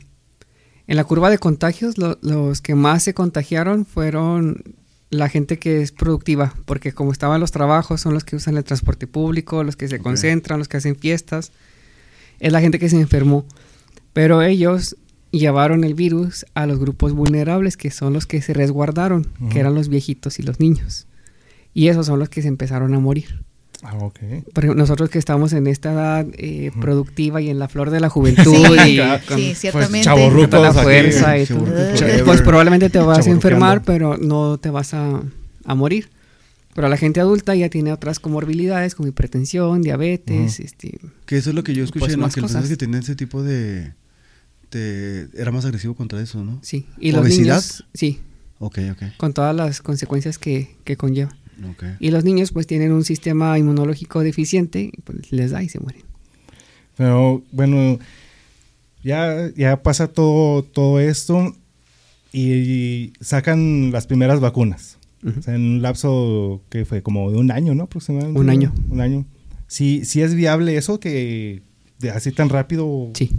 en la curva de contagios, lo- los que más se contagiaron fueron la gente que es productiva, porque como estaban los trabajos, son los que usan el transporte público, los que se concentran, los que hacen fiestas, es la gente que se enfermó. Pero ellos llevaron el virus a los grupos vulnerables, que son los que se resguardaron, que eran los viejitos y los niños. Y esos son los que se empezaron a morir. Ah, ok. Por ejemplo, nosotros que estamos en esta edad eh, productiva y en la flor de la juventud Sí, y con Sí, ciertamente. Pues, con toda la aquí. fuerza y todo, pues probablemente te vas a enfermar, pero no te vas a, a morir. Pero la gente adulta ya tiene otras comorbilidades como hipertensión, diabetes, este, Que eso es lo que yo escuché, Pues ¿no? Que las cosas. personas que tienen ese tipo de, de- Era más agresivo contra eso, ¿no? sí. Y los ¿Obesidad? niños, sí, Ok, ok. con todas las consecuencias que, que conlleva. Y los niños pues tienen un sistema inmunológico deficiente, pues les da y se mueren. Pero bueno, ya, ya pasa todo, todo esto y, sacan las primeras vacunas. O sea, en un lapso que fue como de un año, ¿no? Aproximadamente. Un año. Un año. Sí, sí es viable eso que de así tan rápido Sí.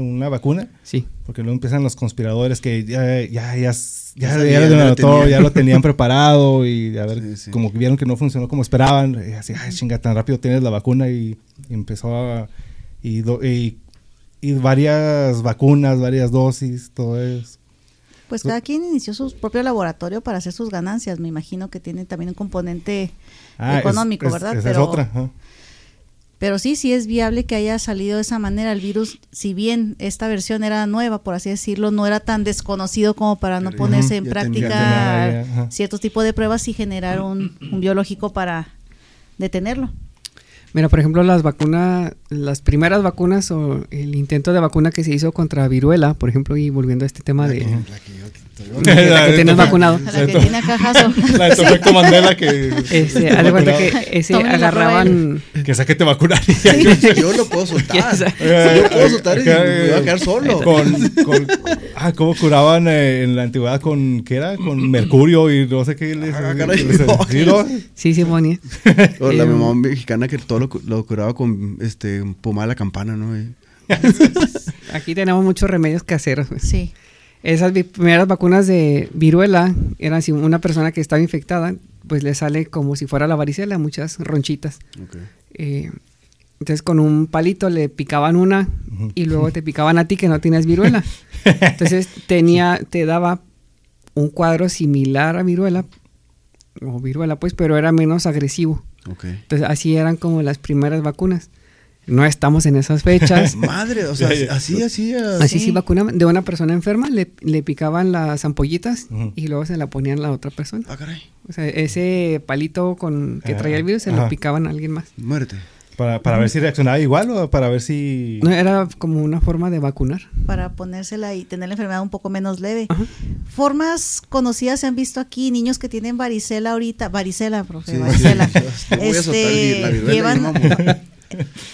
una vacuna. Sí. Porque luego empiezan los conspiradores que ya, ya, ya, ya, Ya ya, sabían, lo ya lo notó, tenían. ya lo tenían preparado y a ver, Sí, sí. como que vieron que no funcionó como esperaban. Y así, ay, chinga, tan rápido tienes la vacuna y, y empezó a. Y, do- y, y varias vacunas, varias dosis, todo eso. Pues cada quien inició su propio laboratorio para hacer sus ganancias. Me imagino que tiene también un componente Ah, es- económico, es- ¿verdad? Esa Pero- es otra. ajá. Pero sí, sí es viable que haya salido de esa manera. El virus, si bien esta versión era nueva, por así decirlo, no era tan desconocido como para no Pero ponerse en práctica tenía, ciertos tipos de pruebas y generar un, un biológico para detenerlo. Mira, por ejemplo, las vacunas, las primeras vacunas o el intento de vacuna que se hizo contra viruela, por ejemplo, y volviendo a este tema La de que- la que yo- la tienes vacunado, A la que tiene acajazo. La de tu efecto Mandela que. este, haz de cuenta que ese Tomen agarraban, Que saque te vacunar. Yo lo puedo soltar. sabe? Yo lo puedo soltar y me voy a quedar solo. Con, con- ah, ¿cómo curaban eh, en la antigüedad con, ¿qué era? Con mercurio y no sé qué les... Ah, caray, les- no. ¿sí, no? sí, sí, ponía. O la Eh, mamá mexicana que todo lo, cu- lo curaba con este pomada de la campana, ¿no? Y- Aquí tenemos muchos remedios caseros. Sí. Esas primeras vacunas de viruela eran si una persona que estaba infectada, pues le sale como si fuera la varicela, muchas ronchitas. Eh, entonces con un palito le picaban una y luego te picaban a ti que no tienes viruela. Entonces tenía, te daba un cuadro similar a viruela, o viruela pues, pero era menos agresivo. Entonces así eran como las primeras vacunas. No estamos en esas fechas. Madre, o sea, así, así. Así Sí. sí vacunaban de una persona enferma, le, le picaban las ampollitas y luego se la ponían a la otra persona. Ah, caray. O sea, ese palito con que traía el virus se lo picaban a alguien más. Muérete. Para, para ver si reaccionaba igual o para ver si... No, era como una forma de vacunar. para ponérsela y tener la enfermedad un poco menos leve. Ajá. Formas conocidas se han visto aquí, niños que tienen varicela ahorita, varicela, profe, Sí, varicela. sí. Voy a soltar Este, la llevan-.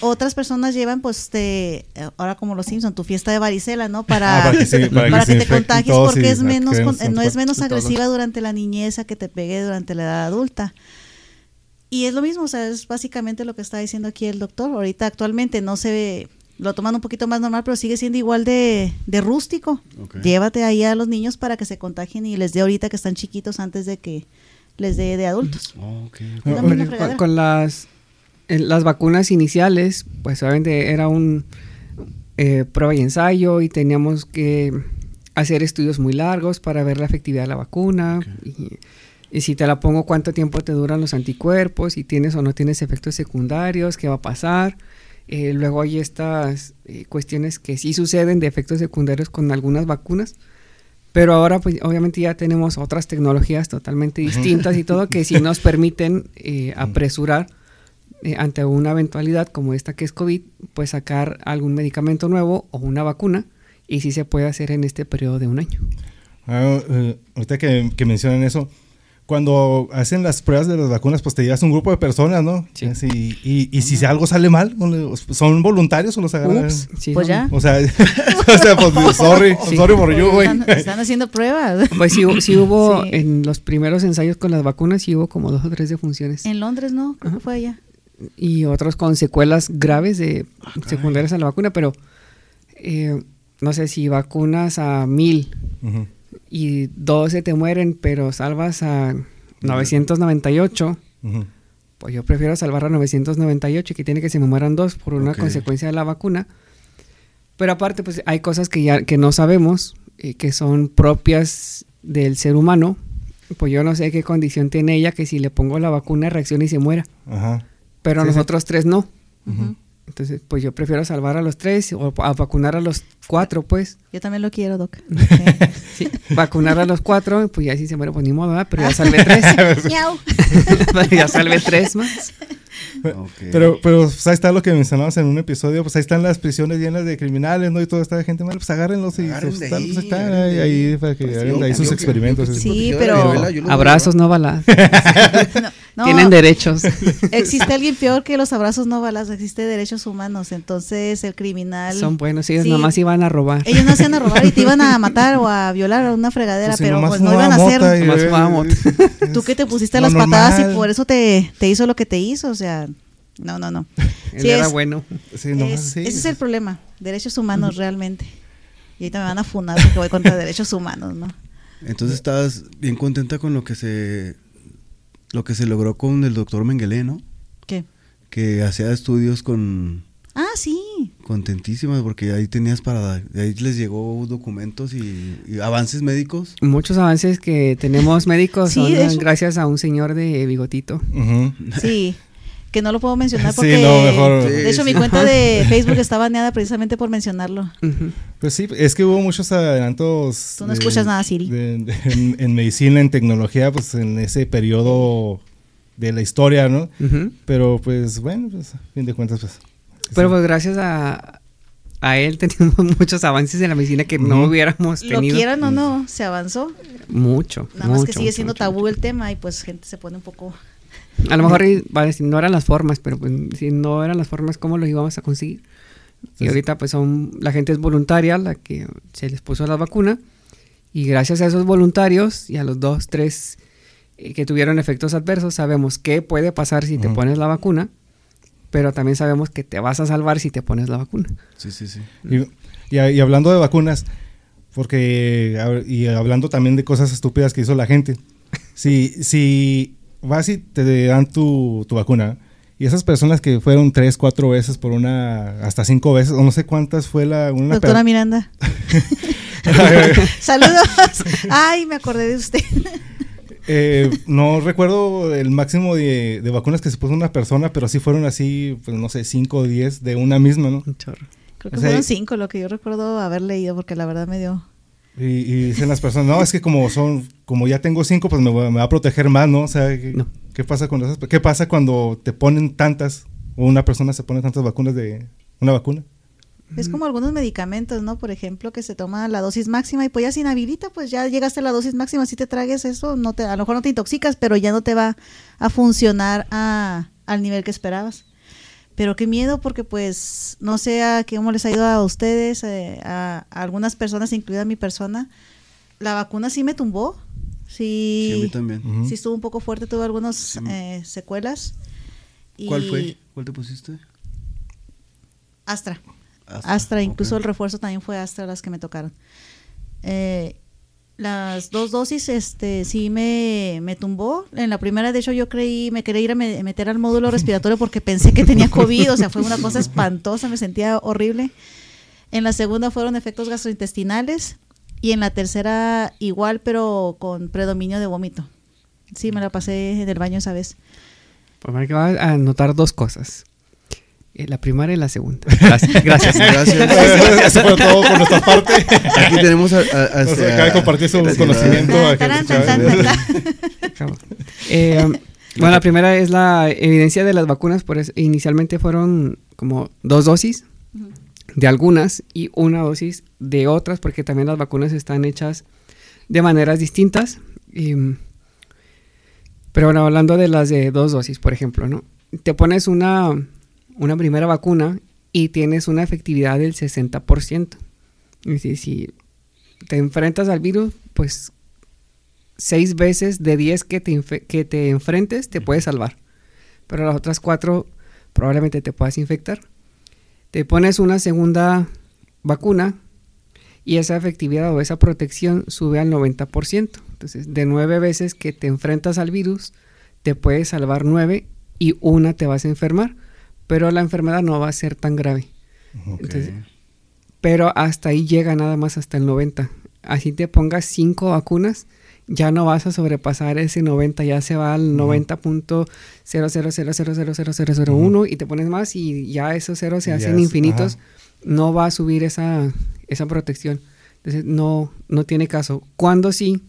Otras personas llevan, pues, este, ahora como los Simpson, tu fiesta de varicela, ¿no? Para, Ah, para que para para te contagies porque es menos, con- no es menos agresiva durante la niñez a que te pegue durante la edad adulta. Y es lo mismo, o sea, es básicamente lo que está diciendo aquí el doctor. Ahorita actualmente no se ve, lo toman un poquito más normal, pero sigue siendo igual de, de rústico. Llévate ahí a los niños para que se contagien y les dé ahorita que están chiquitos antes de que les dé de adultos. Oh, No, misma Con, las, eh, las vacunas iniciales, pues obviamente era un eh, prueba y ensayo y teníamos que hacer estudios muy largos para ver la efectividad de la vacuna. Y, y si te la pongo, cuánto tiempo te duran los anticuerpos, si tienes o no tienes efectos secundarios, qué va a pasar. Eh, luego hay estas eh, cuestiones que sí suceden de efectos secundarios con algunas vacunas, Pero ahora, pues obviamente ya tenemos otras tecnologías totalmente distintas y todo que sí nos permiten eh, apresurar eh, ante una eventualidad como esta que es COVID, pues sacar algún medicamento nuevo o una vacuna y sí se puede hacer en este periodo de un año. Ah, eh, ahorita que, que mencionan eso, cuando hacen las pruebas de las vacunas, pues te llevas un grupo de personas, ¿no? Sí. Así, y, y si algo sale mal, ¿son voluntarios o los agarran? Ups, sí, Pues no. ya. O sea, o sea, pues, sorry, Sí. sorry for you, güey. Están, están haciendo pruebas. Pues sí, sí hubo Sí. en los primeros ensayos con las vacunas, sí hubo como dos o tres defunciones. En Londres no, creo que fue allá. Y otros con secuelas graves de secundarias a la vacuna, pero eh, no sé si vacunas a mil Ujú. y 12 te mueren, pero salvas a 998, Ujú. pues yo prefiero salvar a 998 y que tiene que se me mueran dos por una consecuencia de la vacuna. Pero aparte, pues hay cosas que ya que no sabemos, eh, que son propias del ser humano. Pues yo no sé qué condición tiene ella que si le pongo la vacuna reacciona y se muera. Ajá. Pero Sí, sí. nosotros tres no. Entonces, pues yo prefiero salvar a los tres o a vacunar a los cuatro, pues. Yo también lo quiero, Doc. Sí, vacunar a los cuatro, pues ya si se muere, pues ni modo, ¿verdad? Pero ya salvé tres. Ya salvé tres más. Pero, pero pues, ahí está lo que mencionamos en un episodio, pues ahí están las prisiones llenas de criminales, ¿no? Y toda esta gente mala, pues agárrenlos y pues, están, ahí, pues, están ahí, ahí. para que Pues sí, hagan ahí sus experimentos. que sí. Sí, pero- Abrazos, no balas. No, no, Tienen derechos. Existe alguien peor que los abrazos no balas, existe derechos humanos. Entonces el criminal. Son buenos, ellos Sí. nomás iban a robar. Ellos no se iban a robar y te iban a matar o a violar a una fregadera, Pues pero pues no iban a hacer. mota. Tú que te pusiste las patadas y por eso te, te hizo lo que te hizo, o sea, no, no, no. Él Sí, era es- bueno. Sí, nomás Es- sí. Ese es el problema, derechos humanos realmente. Y ahorita me van a funar porque voy contra derechos humanos, ¿no? Entonces estabas bien contenta con lo que se lo que se logró con el doctor Mengele, ¿no? ¿Qué? Que hacía estudios con Ah, sí. contentísimas porque ahí tenías para de ahí les llegó documentos y, y avances médicos. Muchos avances que tenemos médicos Sí, son gracias a un señor de bigotito. Ujú. Sí. Que no lo puedo mencionar Sí, porque no, mejor- Sí, de hecho sí. mi cuenta de Facebook está baneada precisamente por mencionarlo. Pues sí, es que hubo muchos adelantos. Tú no escuchas nada, Siri. de- de- en, en medicina, en tecnología, pues en ese periodo de la historia, ¿no? Pero pues bueno, pues a fin de cuentas, pues. Pero sí. pues gracias a, a él tenemos muchos avances en la medicina que no hubiéramos Lo tenido. quieran o no, se avanzó. Mucho. Nada más que sigue mucho, siendo mucho. tabú el tema y pues gente se pone un poco... A lo mejor va a decir, no eran las formas, pero pues, si no eran las formas, ¿cómo lo íbamos a conseguir? Sí, Y ahorita pues son, la gente es voluntaria, la que se les puso la vacuna, y gracias a esos voluntarios y a los dos, tres eh, que tuvieron efectos adversos, sabemos qué puede pasar si te Ujú. pones la vacuna, pero también sabemos que te vas a salvar si te pones la vacuna. Sí, sí, sí. Y, y- y hablando de vacunas, porque y hablando también de cosas estúpidas que hizo la gente, si, si vas y te dan tu, tu vacuna, y esas personas que fueron tres, cuatro veces por una, hasta cinco veces, o no sé cuántas fue la... Una Doctora Miranda. Saludos. Ay, me acordé de usted. Eh, no recuerdo el máximo de, de vacunas que se puso una persona, pero sí fueron así, pues no sé, cinco o diez de una misma, ¿no? Un chorro. Creo que O sea, fueron cinco lo que yo recuerdo haber leído porque la verdad me dio... Y, y dicen las personas, no, es que como son, como ya tengo cinco, pues me, va- me va a proteger más, ¿no? O sea, ¿qué, No. qué pasa con esas? ¿Qué pasa cuando te ponen tantas, o una persona se pone tantas vacunas de una vacuna? Es como algunos medicamentos, ¿no? Por ejemplo, que se toma la dosis máxima y pues ya se inhabilita, pues ya llegaste a la dosis máxima, si te tragues eso, no te, a lo mejor no te intoxicas, pero ya no te va a funcionar a, al nivel que esperabas. Pero qué miedo porque pues no sé a cómo les ha ido a ustedes, eh, a, a algunas personas, incluida mi persona. La vacuna sí me tumbó, sí, Sí, a mí también. Sí estuvo un poco fuerte, tuve algunas Sí. eh, secuelas. ¿Cuál fue? ¿Cuál te pusiste? Astra. Astra, Astra, incluso el refuerzo también fue Astra las que me tocaron. Eh, las dos dosis, este, sí me, me tumbó. En la primera, de hecho, yo creí, me quería ir a me- meter al módulo respiratorio porque pensé que tenía COVID, o sea, fue una cosa espantosa, me sentía horrible. En la segunda fueron efectos gastrointestinales y en la tercera igual, pero con predominio de vómito. Sí, me la pasé en el baño esa vez. Pues va a notar dos cosas. Eh, la primera y la segunda. Gracias. Gracias. Gracias. Eso fue todo por nuestra parte. Aquí tenemos a, a- a- Nos a- acaba de compartir su conocimiento. bueno, la primera es la evidencia de las vacunas. Por eso, inicialmente fueron como dos dosis de algunas y una dosis de otras, porque también las vacunas están hechas de maneras distintas. Y, pero bueno, hablando de las de dos dosis, por ejemplo, ¿no? Te pones una, una primera vacuna y tienes una efectividad del 60%. Es decir, si te enfrentas al virus, pues seis veces de 10 que te, que te enfrentes te puede salvar. Pero las otras cuatro probablemente te puedas infectar. Te pones una segunda vacuna y esa efectividad o esa protección sube al 90%. Entonces, de nueve veces que te enfrentas al virus, te puede salvar nueve y una te vas a enfermar. Pero la enfermedad no va a ser tan grave. Entonces, pero hasta ahí llega nada más hasta el 90. Así te pongas cinco vacunas, ya no vas a sobrepasar ese 90, ya se va al 90.000000001 y te pones más y ya esos ceros se hacen infinitos, ajá. no va a subir esa, esa protección. Entonces no, no tiene caso. Cuando sí,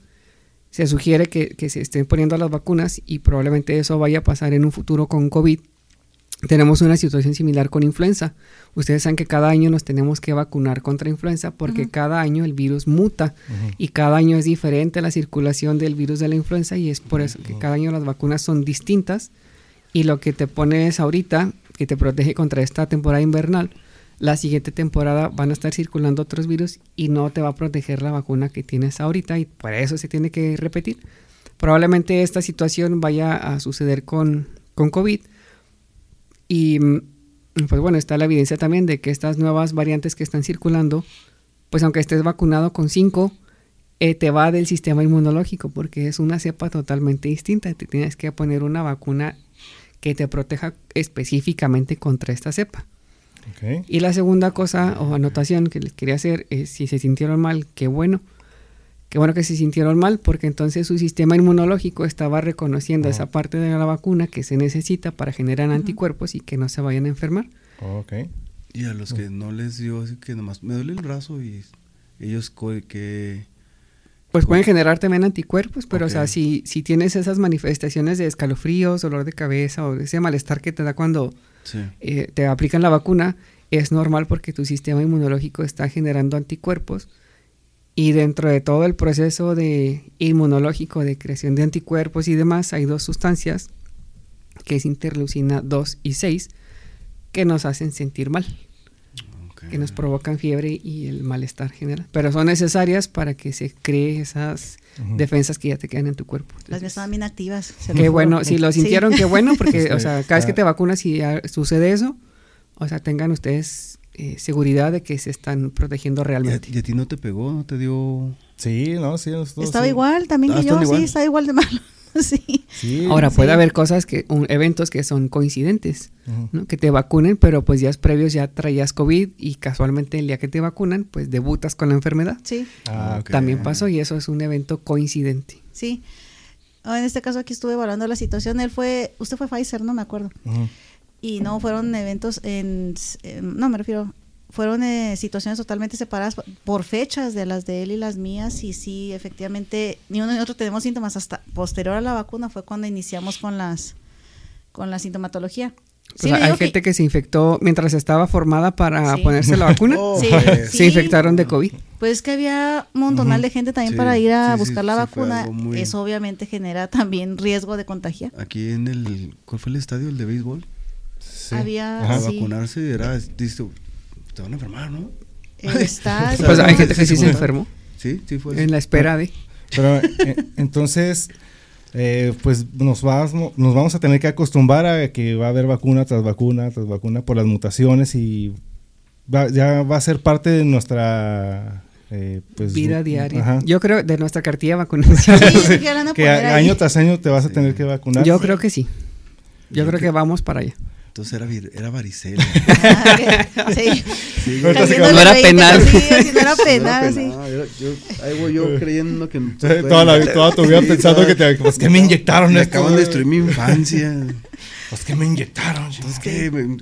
se sugiere que, que se estén poniendo las vacunas y probablemente eso vaya a pasar en un futuro con COVID. Tenemos una situación similar con influenza. Ustedes saben que cada año nos tenemos que vacunar contra influenza porque cada año el virus muta y cada año es diferente la circulación del virus de la influenza y es por eso que cada año las vacunas son distintas y lo que te pones ahorita, que te protege contra esta temporada invernal, la siguiente temporada van a estar circulando otros virus y no te va a proteger la vacuna que tienes ahorita y por eso se tiene que repetir. Probablemente esta situación vaya a suceder con, con COVID y mm, pues bueno, está la evidencia también de que estas nuevas variantes que están circulando, pues aunque estés vacunado con 5, te va del sistema inmunológico porque es una cepa totalmente distinta. Te tienes que poner una vacuna que te proteja específicamente contra esta cepa. Y la segunda cosa o anotación que les quería hacer es si se sintieron mal, qué bueno. Qué bueno que se sintieron mal porque entonces su sistema inmunológico estaba reconociendo Ajá. esa parte de la vacuna que se necesita para generar anticuerpos y que no se vayan a enfermar. Ok. Y a los que no les dio, así que nomás me duele el brazo y ellos que... Pues pueden generar también anticuerpos, pero o sea, si, si tienes esas manifestaciones de escalofríos, dolor de cabeza o ese malestar que te da cuando Sí. eh, te aplican la vacuna, es normal porque tu sistema inmunológico está generando anticuerpos y dentro de todo el proceso de inmunológico de creación de anticuerpos y demás hay dos sustancias que es interleucina 2 y 6 que nos hacen sentir mal, que nos provocan fiebre y el malestar general, pero son necesarias para que se cree esas defensas que ya te quedan en tu cuerpo. Las mías estaban bien activas. Qué bueno, si lo Sí. sintieron, qué bueno, porque, Sí, o sea, cada vez que te vacunas y ya sucede eso, o sea, tengan ustedes eh, seguridad de que se están protegiendo ¿Y a, realmente. y a ti no te pegó? ¿No te dio...? Sí, no, sí. nosotros Estaba sí. igual también Ah, que yo, ¿están sí, estaba igual de malo. sí. Sí. Ahora, Sí. puede haber cosas que, un- eventos que son coincidentes. ¿no? Que te vacunen, pero pues días previos ya traías COVID y casualmente el día que te vacunan, pues debutas con la enfermedad. Sí, Ah, ok. También pasó y eso es un evento coincidente. sí. Ah, En este caso aquí estuve evaluando la situación. Él fue, usted fue Pfizer, no me acuerdo. Ujú. Y no fueron eventos en, en- no me refiero, fueron eh, situaciones totalmente separadas por- fechas de las de él y las mías. Y sí, efectivamente, ni uno ni otro tenemos síntomas hasta posterior a la vacuna fue cuando iniciamos con las con la sintomatología. Pues Sí, hay que- gente que... se infectó mientras estaba formada para Sí. ponerse la vacuna. Oh, Sí. Se infectaron de COVID. Pues que había un montonal de gente también Sí, para ir a sí, sí, buscar la vacuna. muy- Eso obviamente genera también riesgo de contagiar. Aquí en el... ¿Cuál fue el estadio? ¿El de béisbol? Sí. Había- Ajá. Sí. vacunarse era... Dice, te van a enfermar, ¿no? Está, Pues, hay gente que sí, se enfermó Sí, sí fue en la espera de... Pero eh, entonces, eh, pues nos vamos, nos vamos a tener que acostumbrar a que va a haber vacuna tras vacuna tras vacuna por las mutaciones y va- ya va a ser parte de nuestra eh, pues, vida diaria. ajá. Yo creo de nuestra cartilla de vacunación. Sí, que año tras año te vas a tener que vacunar. Yo creo que sí. Yo creo que vamos para allá. Entonces era, era varicela. Sí. Sí, Haciéndole No era 20, penal. Sí, si no era No penal, sí. yo- ahí voy yo creyendo que... toda, la- toda tu vida Sí, pensando toda- que te, pues que me inyectaron Me esto, acaban de destruir mi infancia. Pues que me inyectaron. Entonces, ¿qué? Me-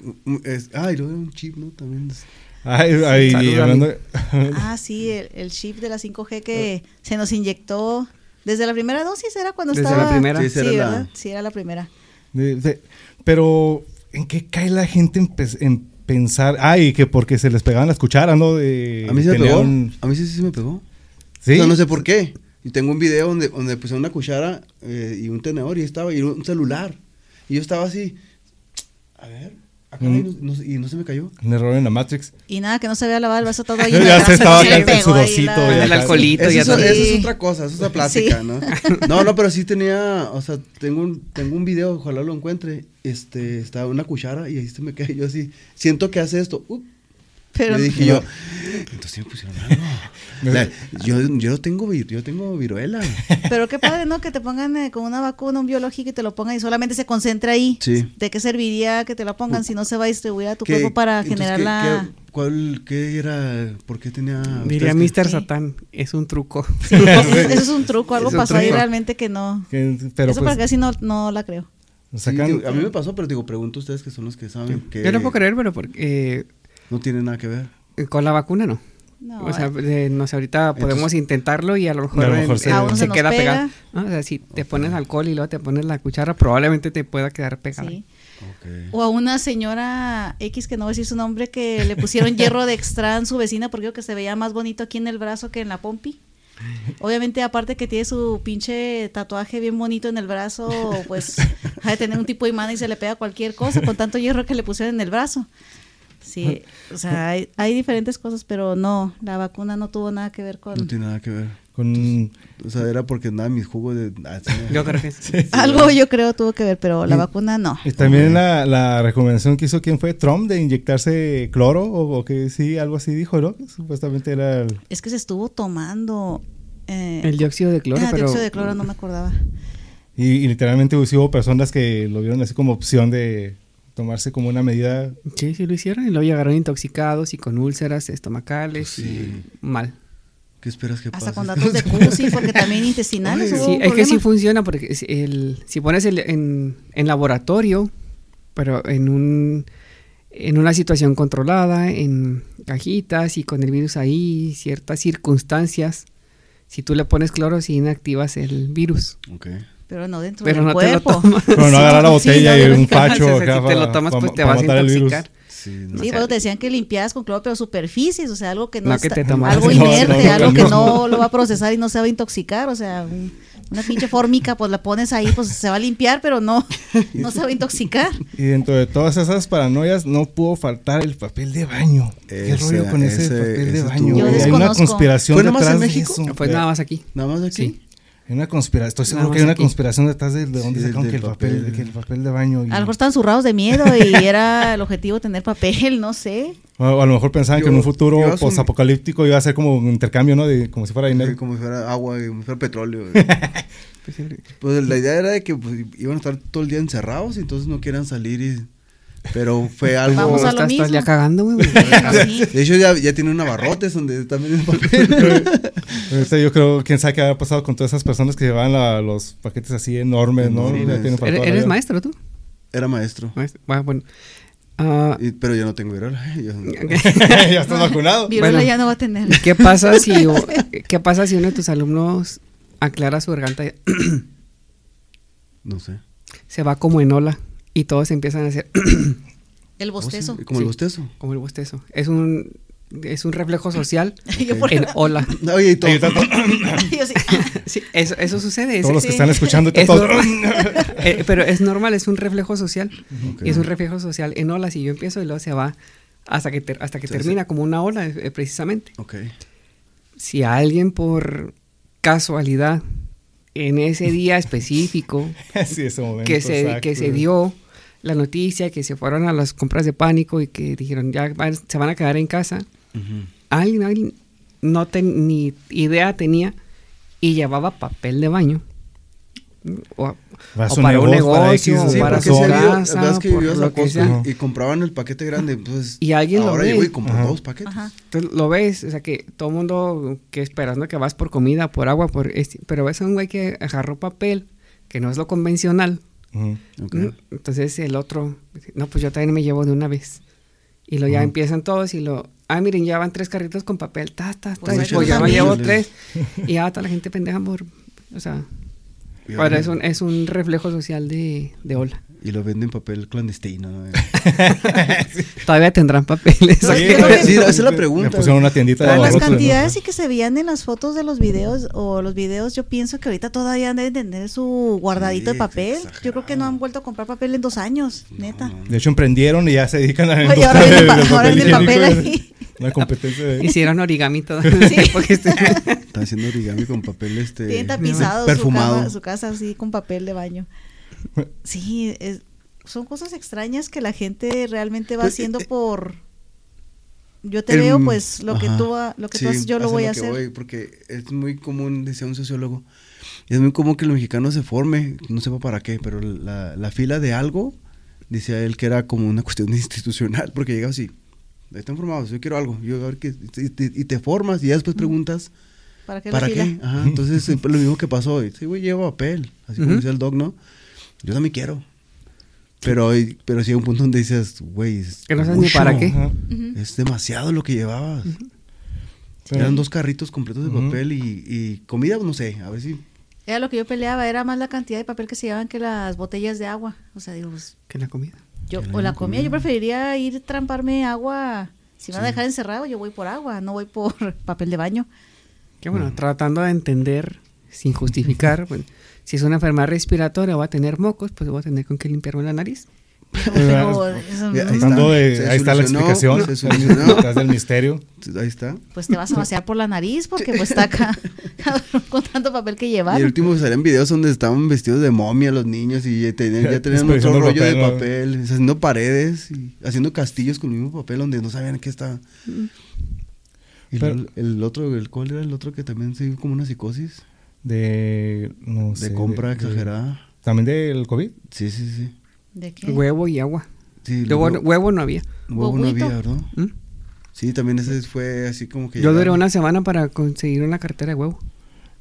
es- ah, y luego un chip, ¿no? También. es- Ay, ay, Ah, sí, el, el chip de la 5G que se nos inyectó desde la primera dosis, ¿era cuando Desde la estaba? primera. Sí, Sí, era la- ¿verdad? Sí, era la primera. de- de- pero, ¿en qué cae la gente en, en pensar? Ay, que porque se les pegaban las cucharas, ¿no? De, A mí se me pegó. un- A mí sí, sí se me pegó. ¿Sí? O sea, no sé por qué. Y tengo un video donde, donde puse una cuchara eh, y un tenedor y estaba, y un celular. Y yo estaba así, a ver, acá no, no- y no se me cayó. Un error en la Matrix. Y nada, que no se había lavado el vaso todo ahí. Ya se estaba acá ahí sudorcito, la- El alcoholito Eso, ya es, todo. eso es otra cosa, eso es otra plática, Sí. ¿no? No, no, pero sí tenía, o sea, tengo un, tengo un video, ojalá lo encuentre, este, estaba una cuchara y ahí se me cae yo así, siento que hace esto, uh, Pero le dije yo, entonces me pusieron algo. La- yo, yo no tengo, yo tengo viruela. Pero qué padre, ¿no? Que te pongan eh, con una vacuna, un biológico y te lo pongan y solamente se concentra ahí. Sí. ¿De qué serviría que te lo pongan si no se va a distribuir a tu ¿Qué- cuerpo para generar la... qué- ¿Cuál, qué era, por qué tenía? Diría que- Mr. Satán, es un truco. Sí, eso, eso es un truco, algo pasó ahí realmente que no... Que- pero eso pues, porque así no, no la creo. Sí, digo, a mí me pasó, pero digo, pregunto a ustedes que son los que saben que Yo no puedo creer, pero porque no tiene nada que ver. eh, con la vacuna no. No, o sea, eh, de- no sé, ahorita podemos Entonces- intentarlo y a lo mejor, A lo en- mejor se- en- queda pega. pegado. ¿no? O sea, si te pones alcohol y luego te pones la cuchara, probablemente te pueda quedar pegada. sí. O a una señora X, que no voy a decir su nombre, que le pusieron hierro de extra en su vecina porque dijo que se veía más bonito aquí en el brazo que en la pompi. Obviamente, aparte que tiene su pinche tatuaje bien bonito en el brazo, pues ha de tener un tipo de imán y se le pega cualquier cosa con tanto hierro que le pusieron en el brazo. Sí, o sea, hay, hay diferentes cosas, pero no, la vacuna no tuvo nada que ver con... No tiene nada que ver. con O sea, era porque nada, mis jugos de... ah, sí, Yo creo que sí. Algo yo creo tuvo que ver, pero la Y- vacuna no. Y también la, la recomendación que hizo quién fue Trump de inyectarse cloro o, o que sí, algo así dijo, ¿no? Supuestamente era el- Es que se estuvo tomando... eh, El dióxido de cloro, ah, pero dióxido de cloro, no me acordaba. y, y literalmente hubo personas que lo vieron así como opción de tomarse como una medida. sí, sí lo hicieron y luego llegaron intoxicados y con úlceras estomacales Sí. y mal. ¿Qué esperas que pase? Hasta con datos de CUSI, porque también intestinales Oye, hubo Sí, un es que sí funciona porque es el, si pones el, en, en laboratorio, pero en un en una situación controlada, en cajitas y con el virus ahí, ciertas circunstancias, si tú le pones cloro, sí inactivas el virus. Ok. Pero no dentro Pero del no te lo cuerpo. Pero no Sí, agarrar la sí, botella no y un facho O sea, acá si te lo tomas, pa- pues te vas a intoxicar. Sí, no. Sí, O sea, bueno, te decían que limpiadas con cloro, pero superficies, o sea, algo que no, No que está- te tomaras algo inerte, no, algo que no. no lo va a procesar y no se va a intoxicar, o sea, un- una pinche fórmica, pues la pones ahí, pues se va a limpiar, pero no, no se va a intoxicar. Y dentro de todas esas paranoias no pudo faltar el papel de baño. ¿Qué Ese- rollo con ese, ese- papel de ese baño? Yo güey? Hay una conspiración ¿Fue nomás detrás en de México? eso. Pues nada más aquí. Nada más aquí. Sí. Hay una conspiración, estoy seguro Nada que hay una aquí. conspiración detrás de, de dónde Sí, sacaron que el papel, papel. que el papel de baño. y- A lo mejor estaban zurrados de miedo y era el objetivo tener papel, no sé. o a lo mejor pensaban que en Yo- un futuro yo asum- posapocalíptico iba a ser como un intercambio, ¿no? De, como si fuera Sí, dinero. como si fuera agua, como si fuera petróleo. Pues sí. pues la idea era de que pues, iban a estar todo el día encerrados y entonces no quieran salir y... Pero fue algo... Vamos a lo estás, estás ya mismo. cagando, güey. Sí. De hecho ya, ya tiene un abarrotes donde también el papel. Este, yo creo, quién sabe qué ha pasado con todas esas personas que llevaban la- los paquetes así enormes, ¿no? ¿Eres, maestro tú? Era maestro. Maestro. Bueno, bueno. Ah, Y- pero yo no tengo viruela. Yo- ya estás vacunado. Viruela Bueno. ya no va a tener. ¿Qué pasa si o- qué pasa si uno de tus alumnos aclara su garganta No sé. se va como en ola y todos empiezan a hacer El bostezo. Oh, sí, Como el bostezo. como el bostezo? Es un es un reflejo social en ola. Oye, y todo. Ahí está todo- yo sí. Sí, eso, eso sucede. es- todos los que Sí. están escuchando, es. Eh, pero es normal, es un reflejo social. Y es un reflejo social en olas y yo empiezo y luego se va hasta que ter- hasta que Sí, sí. termina como una ola eh, precisamente. Si alguien por casualidad en ese día específico sí, ese momento. que se, exacto. que se dio la noticia, que se fueron a las compras de pánico y que dijeron ya van- se van a quedar en casa, alguien, alguien no ten- ni idea tenía y llevaba papel de baño. O, un para un negocio, para o Sí, para su casa, la verdad es que lo a y compraban el paquete grande, pues Y alguien lo ahora ve. llegó y compró dos paquetes. Ajá. Entonces lo ves, o sea que todo el mundo que esperas, ¿no? Que vas por comida, por agua, por este, pero ves a un güey que agarró papel, que no es lo convencional, Entonces el otro, no, pues yo también me llevo de una vez. Y lo ya empiezan todos y lo, ah, miren, ya van tres carritos con papel, ta, ta, ta, Pues pues ya me llevo tres. Y ya toda la gente pendeja por, o sea, ahora- es un, es un reflejo social de, de Ola. Y lo venden en papel clandestino. ¿no? Todavía tendrán papeles. Sí. Sí, esa es la pregunta. Le pusieron una tiendita de Por las cantidades y que se veían en las fotos de los videos o los videos, yo pienso que ahorita todavía deben tener su guardadito Sí, de papel. Yo creo que no han vuelto a comprar papel en dos años, neta. No, no. De hecho, emprendieron y ya se dedican a la Oye, ahora ahora venden higiénico, papel ahí. Una competencia de... Hicieron origami todo. Porque este- Está haciendo origami con papel este tapizado su, perfumado. cama- su casa así con papel de baño. Sí, es- son cosas extrañas que la gente realmente va Pues, haciendo eh, por... Yo te El- veo, pues lo que tú, lo que tú Sí, haces, yo lo voy a hacer. voy, porque es muy común, decía un sociólogo, es muy común que el mexicano se forme, no sepa para qué, pero la, la fila de algo, decía él que era como una cuestión institucional, porque llega así, están formados, yo quiero algo, yo a ver qué, y, te- y te formas y ya después preguntas, ¿Para qué ¿para qué? Ajá, entonces es lo mismo que pasó hoy, sí, güey, llevo papel, así como Ujú. dice el dog, ¿no? Yo también quiero. Pero, pero sí hay un punto donde dices, güey, es Que no sabes ni para qué. Es demasiado lo que llevabas. Eran dos carritos completos de papel y, y comida, no sé, a ver si... Era lo que yo peleaba, era más la cantidad de papel que se llevaban que las botellas de agua. O sea, digo, pues, que la comida. yo, o la comida, yo preferiría ir tramparme agua. Si me van a dejar encerrado, yo voy por agua, no voy por papel de baño. Que bueno, tratando de entender, sin justificar, bueno, si es una enfermedad respiratoria va a tener mocos, pues voy a tener con qué limpiarme la nariz. Pero eso Ya, no- ahí de- Se ahí está la explicación. se. Detrás del misterio. Ahí está. pues te vas a vaciar por la nariz porque pues está acá con tanto papel que Y llevar. el último salían videos donde estaban vestidos de momia los niños y ya tenían, ya tenían otro rollo de papel, ¿no? papel, haciendo paredes y haciendo castillos con el mismo papel donde no sabían qué estaba. Y Pero- luego el otro, el cuál era el otro que también se dio como una psicosis De, no sé, de compra de- exagerada. ¿También del COVID? Sí, sí, sí. ¿De qué? Huevo y agua. Sí, huevo no había. huevo no había, ¿verdad? ¿Mm? Sí, también ese fue así como que Yo duré una semana para conseguir una cartera de huevo.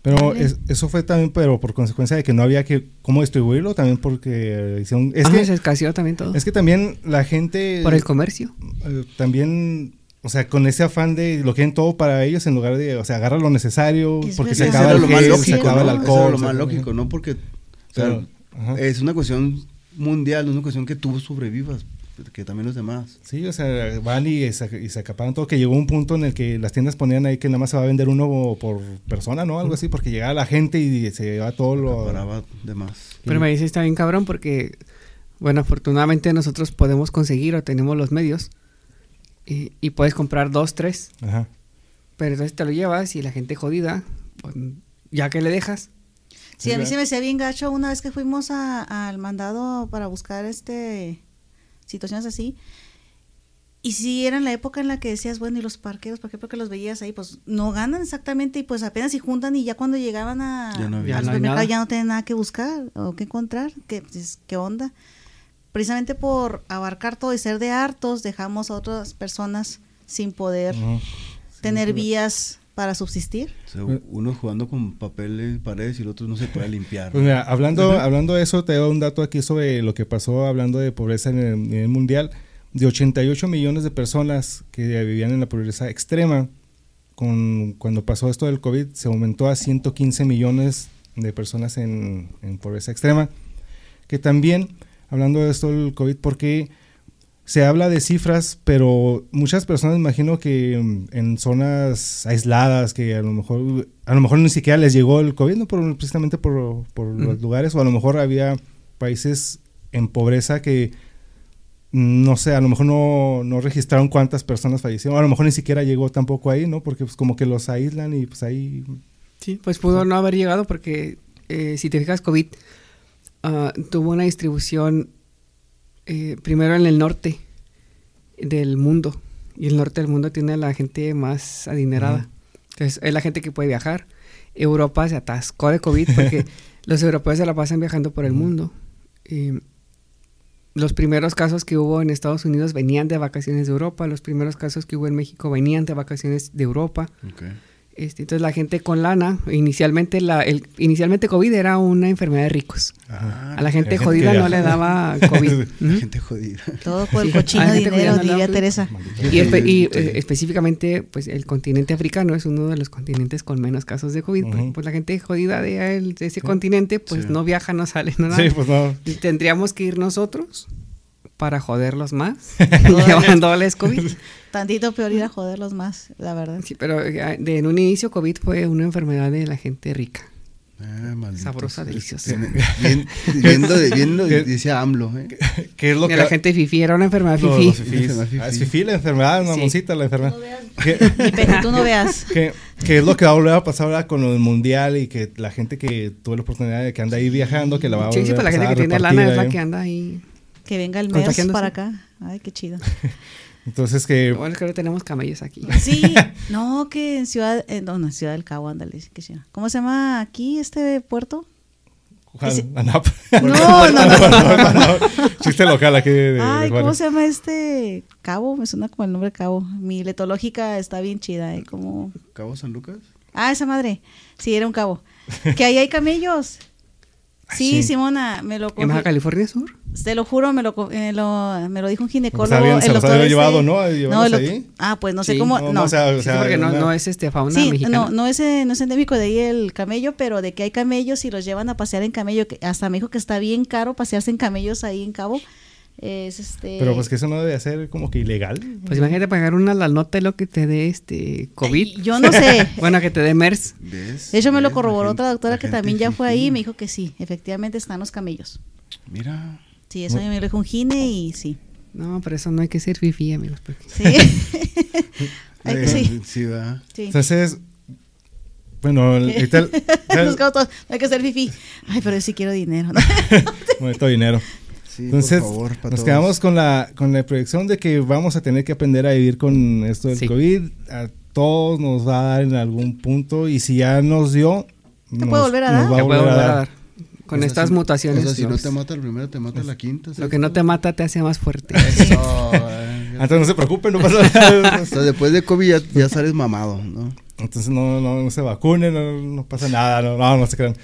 Pero es- eso fue también, pero por consecuencia de que no había que cómo distribuirlo, también porque hicieron... Es, que, se escaseó también todo. es que también la gente... Por el comercio. eh, también, o sea, con ese afán de lo quieren todo para ellos en lugar de, o sea, agarra lo necesario Es porque se verdad. acaba el lo más lógico, se acaba el ¿no? alcohol. Eso era lo se más lógico, ¿no? Porque o sea, Pero, ajá. es una cuestión mundial, no es una cuestión que tú sobrevivas, que también los demás. Sí, o sea, van y se, y se acaparan todo, que llegó un punto en el que las tiendas ponían ahí que nada más se va a vender uno por persona, ¿no? Algo así, porque llegaba la gente y se llevaba todo lo... Paraba de más. Pero me dice está bien cabrón porque, bueno, afortunadamente nosotros podemos conseguir o tenemos los medios y, y puedes comprar dos, tres. Ajá. Pero entonces te lo llevas y la gente jodida, pues, ya que le dejas, Sí, a mí se me hacía bien gacho una vez que fuimos a- al mandado para buscar este situaciones así. Y sí, era en la época en la que decías, bueno, ¿y los parqueros? ¿Por qué? Porque los veías ahí, pues no ganan exactamente y pues apenas si juntan y ya cuando llegaban a, Ya no al Ya no ya no tienen nada que buscar o que encontrar. ¿Qué, pues, ¿Qué onda? Precisamente por abarcar todo y ser de hartos, dejamos a otras personas sin poder tener Sí, vías para subsistir. O sea, uno jugando con papel en paredes y el otro no se puede limpiar. Pues mira, hablando, hablando de eso, te doy un dato aquí sobre lo que pasó hablando de pobreza en el nivel mundial. De 88 millones de personas que vivían en la pobreza extrema, con, cuando pasó esto del COVID, se aumentó a 115 millones de personas en, en pobreza extrema. Que también, hablando de esto del COVID, porque se habla de cifras, pero muchas personas imagino que en zonas aisladas, que a lo mejor, a lo mejor ni siquiera les llegó el COVID, ¿no? Por, precisamente por, por los lugares, o a lo mejor había países en pobreza que, no sé, a lo mejor no, no registraron cuántas personas fallecieron, a lo mejor ni siquiera llegó tampoco ahí, ¿no? Porque pues como que los aíslan y pues ahí... Sí, pues pudo no haber llegado porque eh, si te fijas, COVID ah, tuvo una distribución eh, primero en el norte del mundo y el norte del mundo tiene a la gente más adinerada. Entonces es la gente que puede viajar. Europa se atascó de COVID porque los europeos se la pasan viajando por el mundo. Y los primeros casos que hubo en Estados Unidos venían de vacaciones de Europa, los primeros casos que hubo en México venían de vacaciones de Europa. Este, entonces la gente con lana, inicialmente la, el, inicialmente COVID era una enfermedad de ricos. Ajá. A la gente gente jodida no le daba COVID. La gente jodida. Todo por el Sí. cochino dinero, diría flu. Teresa. Y, espe- y, Sí. eh, específicamente, pues el continente africano es uno de los continentes con menos casos de COVID. porque, Ujú. Pues la gente jodida de, el- de ese continente, pues Sí. no viaja, no sale, no nada. Sí, pues no. Y Tendríamos que ir nosotros para joderlos más, llevándoles COVID. Tantito peor ir a joderlos más, la verdad. Sí, pero eh, de, en un inicio COVID fue una enfermedad de la gente rica. Ah. Sabrosa, deliciosa. Bien, viendo, de- viendo, ¿Qué? decía AMLO. ¿eh? ¿Qué es lo que la gente fifí, era una enfermedad. Enfermedad fifí. Ah, es fifí la enfermedad, Sí. mamoncita la enfermedad. No veas. ¿Qué, tú no veas. qué- qué es lo que va a volver a pasar ahora con el mundial y que la gente que tuvo la oportunidad de que anda ahí viajando, que la va a Sí, volver sí, a pues la gente pasar que tiene lana es la que anda ahí. Que venga el Contagiándose. para acá. Ay, qué chido. Entonces que Bueno, es que ahora tenemos camellos aquí. Sí, no, que en Ciudad, eh, no, no, en Ciudad del Cabo, ándale. ¿Cómo se llama aquí este puerto? Juan, Ese- Anap. No, no, no. Chiste local aquí de, de Ay, ¿cómo se llama este Cabo? Me suena como el nombre Cabo. Mi letológica está bien chida, ¿eh? Como... ¿Cabo San Lucas? Ah, esa madre. Sí, era un cabo. Que ahí hay camellos. Sí, sí. Simona, me lo ¿En Baja. California Sur? Te lo juro, me lo, eh, lo- me lo dijo un ginecólogo. Pues habían- se el los doctor había llevado, ese- ¿no? El doc- ahí. Ah, pues no sé Sí. cómo. No, No, no, o sea, o Sí, sea, porque no, una- no es este fauna Sí, mexicana. no, no es, eh, no es endémico de ahí el camello, pero de que hay camellos y los llevan a pasear en camello, que hasta me dijo que está bien caro pasearse en camellos ahí en Cabo. Es este. Pero pues que eso no debe ser como que ilegal. Pues imagínate pagar una la nota y lo que te dé este COVID. Ay, Yo no sé. bueno, que te dé MERS. ¿Ves? Eso me lo corroboró gente- otra doctora que también ya fue ahí y fifí. me dijo que sí, efectivamente están los camellos. Mira. Sí, eso me lo dijo un gine y sí. No, pero eso no hay que ser fifi, amigos. porque- Sí. Ay, que sí. Sí, va. sí. Entonces, bueno, el, ahorita el- Los gatos, no hay que ser fifi. Ay, pero yo sí quiero dinero. ¿no? bonito dinero. Sí, Entonces, por favor, para nos todos. quedamos con la, con la proyección de que vamos a tener que aprender a vivir con esto del Sí. COVID. A todos nos va a dar en algún punto y si ya nos dio... nos- puede volver a nos dar? va Te a puede volver a volver a dar. dar. Con O sea, estas si- mutaciones. O sea, si no te mata el primero, te mata la quinta. lo que no te mata te hace más fuerte. Eso, eh. Entonces no se preocupen, no pasa nada. O sea, después de COVID ya, ya sales mamado, ¿no? Entonces no, no, no se vacunen, no, no pasa nada, no, no, no se crean.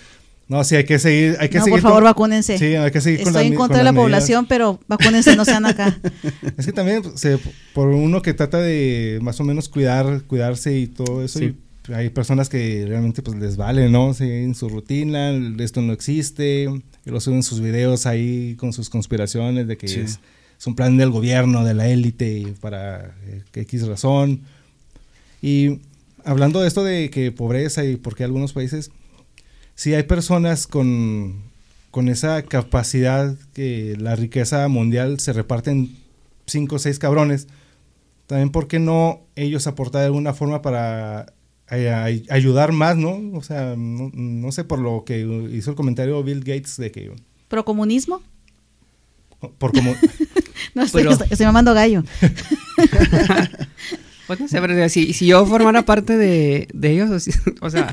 No, sí, hay que seguir, hay que No, seguir. por favor, con- vacúnense. Sí, hay que seguir con Estoy las en contra con de la población, pero vacúnense, no sean acá. Es que también pues, se- por uno que trata de más o menos cuidar, cuidarse y todo eso, Sí. y hay personas que realmente pues les vale, ¿no? Siguen su rutina, esto no existe, y lo suben sus videos ahí con sus conspiraciones de que Sí. es, es un plan del gobierno, de la élite para eh, que X razón. Y hablando de esto de que pobreza y por qué algunos países, sí hay personas con, con esa capacidad que la riqueza mundial se reparte en cinco o seis cabrones. También, ¿por qué no ellos aportar de alguna forma para ay- ayudar más, no? O sea, no, no sé por lo que hizo el comentario Bill Gates de que ¿Procomunismo? por como No, estoy, Pero- estoy, estoy mamando gallo. Pues no sé, pero si, si yo formara parte de, de ellos, si- o sea,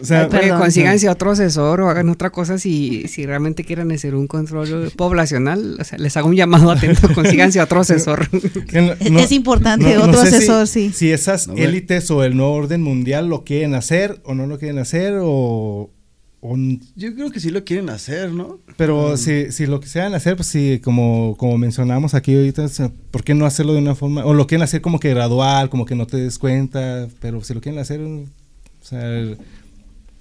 o sea, Ay, consíganse otro asesor o hagan otra cosa si, si realmente quieren hacer un control poblacional. O sea, les hago un llamado atento, consíganse otro asesor. no- Es- importante, no- no otro si- asesor, sí. Si esas élites o el nuevo orden mundial lo quieren hacer o no lo quieren hacer o... Yo creo que sí lo quieren hacer, ¿no? pero Mm. si, si lo quisieran hacer, pues sí, como, como mencionamos aquí ahorita, o sea, ¿por qué no hacerlo de una forma? O lo quieren hacer como que gradual, como que no te des cuenta, pero si lo quieren hacer, o sea,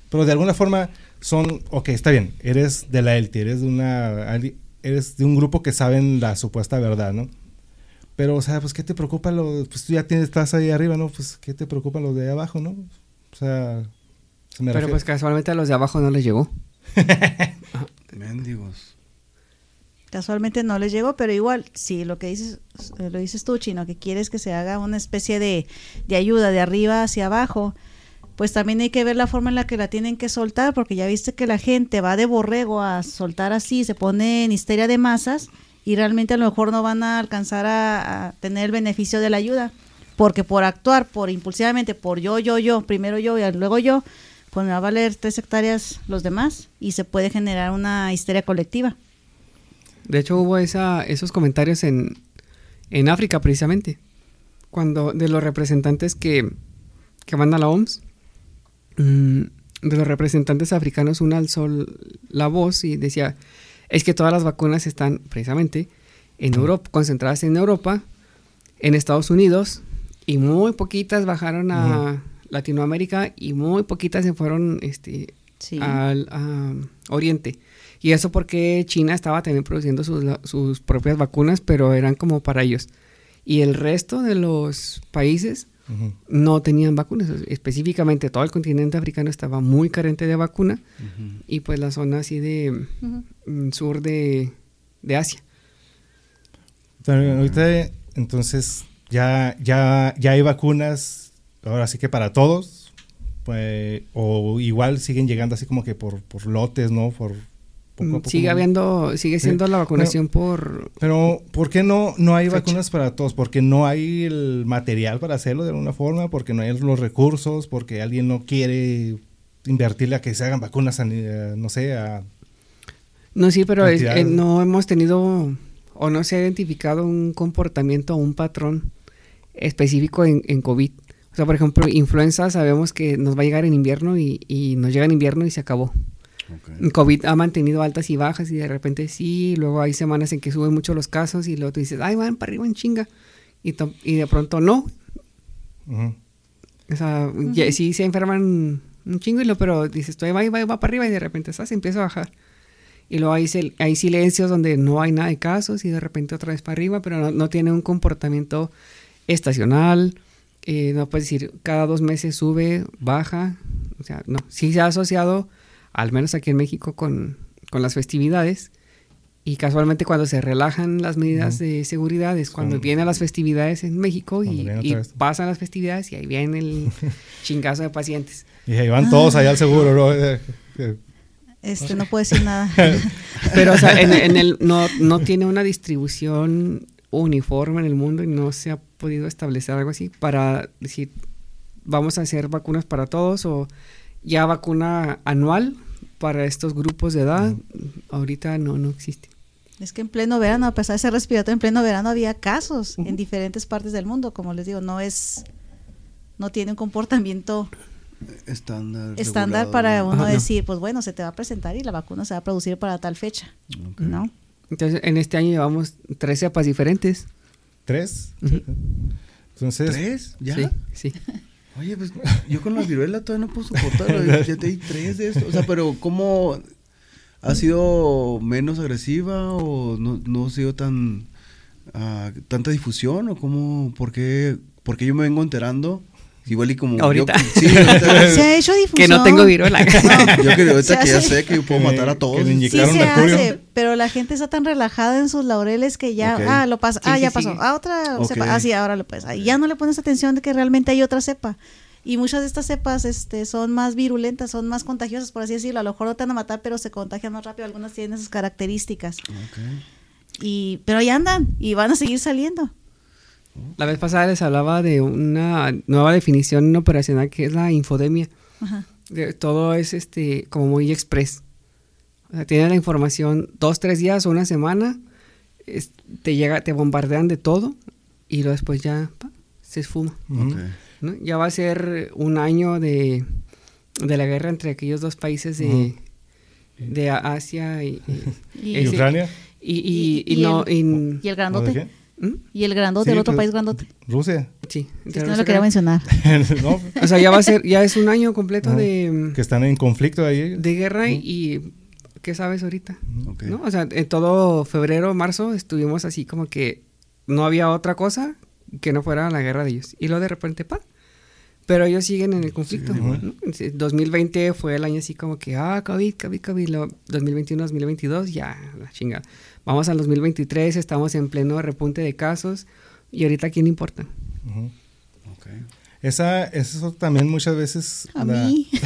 pero de alguna forma son, ok, está bien, eres de la élite, eres de una, eres de un grupo que saben la supuesta verdad, ¿no? Pero, o sea, pues, ¿qué te preocupa? Lo, pues tú ya tienes, estás ahí arriba, ¿no? Pues, ¿qué te preocupa los de ahí abajo, no? O sea, se me Pero refiere- pues casualmente a los de abajo no les llegó. Mendigos. Casualmente no les llegó, pero igual, si lo que dices, eh, lo dices tú, Chino, que quieres que se haga una especie de, de ayuda de arriba hacia abajo, pues también hay que ver la forma en la que la tienen que soltar, porque ya viste que la gente va de borrego a soltar así, se pone en histeria de masas y realmente a lo mejor no van a alcanzar a, a tener el beneficio de la ayuda, porque por actuar, por impulsivamente, por yo, yo, yo, primero yo y luego yo, pues me va a valer tres hectáreas los demás y se puede generar una histeria colectiva. De hecho, hubo esa, esos comentarios en, en África precisamente. Cuando de los representantes que, que manda la OMS, de los representantes africanos, una alzó la voz y decía, es que todas las vacunas están precisamente en Europa, concentradas en Europa, en Estados Unidos, y muy poquitas bajaron a Latinoamérica y muy poquitas se fueron este, al a Oriente. Y eso porque China estaba también produciendo sus, sus, propias vacunas, pero eran como para ellos. Y el resto de los países no tenían vacunas. Específicamente todo el continente africano estaba muy carente de vacuna y pues la zona así de mm, sur de, de Asia. ahorita entonces ya, ya, ya hay vacunas, ahora sí que para todos, pues, o igual siguen llegando así como que por, por lotes, ¿no? Por, Mm, sigue habiendo, sigue siendo la vacunación por... Pero, ¿por qué no, no hay vacunas para todos? Porque no hay el material para hacerlo de alguna forma, porque no hay los recursos, porque alguien no quiere invertirle a que se hagan vacunas, a, no sé, a... No, sí, pero eh, no hemos tenido o no se ha identificado un comportamiento o un patrón específico en, en, COVID. O sea, por ejemplo, influenza sabemos que nos va a llegar en invierno y, y nos llega en invierno y se acabó. COVID ha mantenido altas y bajas y de repente sí, luego hay semanas en que suben mucho los casos y luego tú dices, ay, van para arriba en chinga. Y, y de pronto no. O sea, sí se enferman un chingo, y lo, pero dices, va, va, va para arriba y de repente se empieza a bajar. Y luego hay, hay silencios donde no hay nada de casos y de repente otra vez para arriba, pero no, tiene un comportamiento estacional. Eh, no puedes decir, cada dos meses sube, baja. O sea, no. Sí se ha asociado al menos aquí en México, con, las festividades. Y casualmente cuando se relajan las medidas de seguridad es cuando vienen las festividades en México y, pasan las festividades y ahí viene el chingazo de pacientes. Y ahí van todos allá al seguro, ¿no? Este, no puedo decir nada. Pero, o sea, en, el, no, no tiene una distribución uniforme en el mundo y no se ha podido establecer algo así para decir, vamos a hacer vacunas para todos o ya vacuna anual para estos grupos de edad, ahorita no, no existe. Es que en pleno verano, a pesar de ser respiratorio, en pleno verano había casos en diferentes partes del mundo, como les digo, no es, no tiene un comportamiento estándar, estándar para uno decir, pues bueno, se te va a presentar y la vacuna se va a producir para tal fecha, ¿no? Entonces, en este año llevamos tres cepas diferentes. ¿Tres? Entonces, ¿Tres? ¿Ya? Sí, sí. Oye, pues yo con la viruela todavía no puedo soportarlo. ya te di tres de esto. O sea, pero ¿cómo ha sido menos agresiva o no, no ha sido tan uh, tanta difusión o cómo, por qué, por qué yo me vengo enterando? Igual y como ahorita. sí, ahorita se ha hecho difusión. Que no tengo viruela. No, yo creo ahorita que ya sé que yo puedo matar a todos. sí se hace, pero la gente está tan relajada en sus laureles que ya, ah, lo pasa, ah, ya pasó, ah, otra cepa, ah, sí, ahora lo pasa. Y ya no le pones atención de que realmente hay otra cepa. Y muchas de estas cepas este, son más virulentas, son más contagiosas, por así decirlo. A lo mejor no te van a matar, pero se contagian más rápido. Algunas tienen esas características. Y, pero ahí andan y van a seguir saliendo. La vez pasada les hablaba de una nueva definición operacional que es la infodemia. todo es este como muy express. O sea, tienen la información dos, tres días o una semana, te llega, te bombardean de todo y luego después ya se esfuma. Ya va a ser un año de, la guerra entre aquellos dos países de, de Asia y, y, Ucrania. Y, y, no, el, y el grandote. ¿Mm? Y el grandote, el otro pues, país grandote. Rusia. Sí. no lo quería mencionar. O sea, ya va a ser, ya es un año completo de... Que están en conflicto ahí. De guerra y... ¿Qué sabes ahorita? ¿No? O sea, en todo febrero, marzo estuvimos así como que no había otra cosa que no fuera la guerra de ellos. Y luego de repente, pa. Pero ellos siguen en el conflicto. 2020 fue el año así como que, ah, COVID, COVID, COVID. 2021, 2022, ya, la chingada. Vamos al 2023, estamos en pleno repunte de casos y ahorita quién importa. Esa, eso también muchas veces... A mí.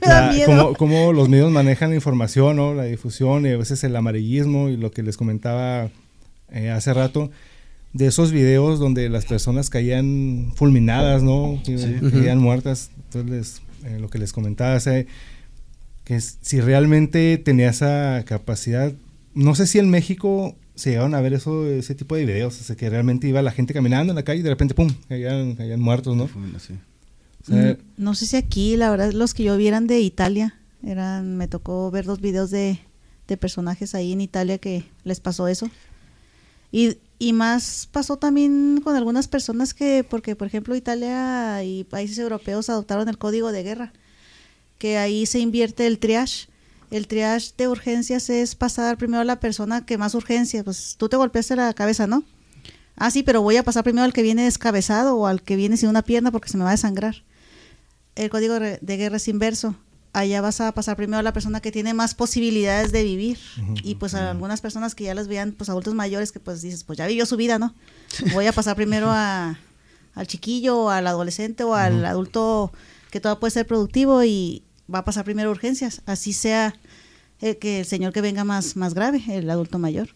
Como, los medios manejan la información, ¿no? la difusión y a veces el amarillismo y lo que les comentaba eh, hace rato de esos videos donde las personas caían fulminadas, ¿no? Caían muertas. Entonces, eh, lo que les comentaba, que si realmente tenía esa capacidad no sé si en México se llegaron a ver eso, ese tipo de videos, o sea, que realmente iba la gente caminando en la calle y de repente, ¡pum!, caían, muertos, ¿no? O sea, Mm, No sé si aquí, la verdad, los que yo vi eran de Italia. Eran, me tocó ver dos videos de, de personajes ahí en Italia que les pasó eso. Y, y más pasó también con algunas personas que, porque por ejemplo Italia y países europeos adoptaron el código de guerra, que ahí se invierte el triage. El triage de urgencias es pasar primero a la persona que más urgencia, pues tú te golpeaste la cabeza, ¿no? Ah, sí, pero voy a pasar primero al que viene descabezado o al que viene sin una pierna porque se me va a desangrar. El código de guerra es inverso. Allá vas a pasar primero a la persona que tiene más posibilidades de vivir. Y pues a algunas personas que ya las veían, pues adultos mayores, que pues dices, pues ya vivió su vida, ¿no? Voy a pasar primero a, al chiquillo, o al adolescente o al adulto que todavía puede ser productivo y va a pasar primero urgencias. Así sea eh, que el señor que venga más, más grave, el adulto mayor.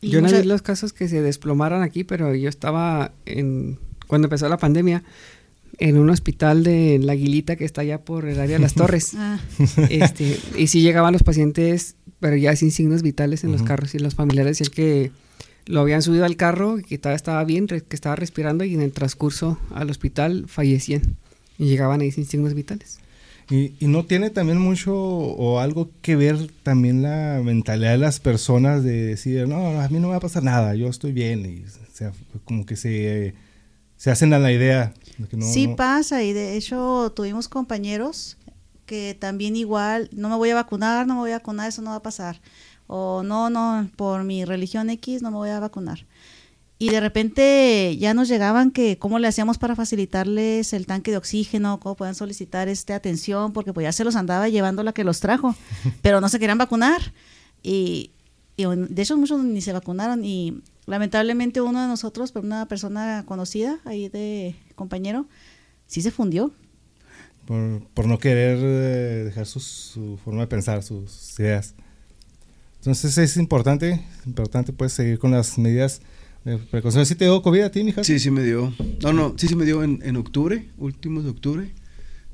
Y Yo no vi los casos que se desplomaran aquí, pero yo estaba en cuando empezó la pandemia en un hospital de La Aguilita que está allá por el área de las Torres. Ah, este, y sí llegaban los pacientes, pero ya sin signos vitales en los carros y los familiares decían que lo habían subido al carro, que todavía estaba bien, que estaba respirando y en el transcurso al hospital fallecían y llegaban ahí sin signos vitales. Y, y no tiene también mucho o algo que ver también la mentalidad de las personas de decir, no, a mí no me va a pasar nada, yo estoy bien. Y, o sea, como que se, se hacen a la idea. de que no- sí no- pasa y de hecho tuvimos compañeros que también igual, no me voy a vacunar, no me voy a vacunar, eso no va a pasar. O no, no, por mi religión X no me voy a vacunar. Y de repente ya nos llegaban que cómo le hacíamos para facilitarles el tanque de oxígeno, cómo puedan solicitar este atención, porque pues ya se los andaba llevando la que los trajo, pero no se querían vacunar. Y, y de hecho muchos ni se vacunaron y lamentablemente uno de nosotros, por una persona conocida ahí de compañero, sí se fundió. por, por no querer eh, dejar sus- su forma de pensar, sus ideas. Entonces es importante, importante pues seguir con las medidas precaución. ¿Sí te dio COVID a ti, mija? Sí, sí me dio. No, no, sí, sí me dio en, en octubre, últimos de octubre.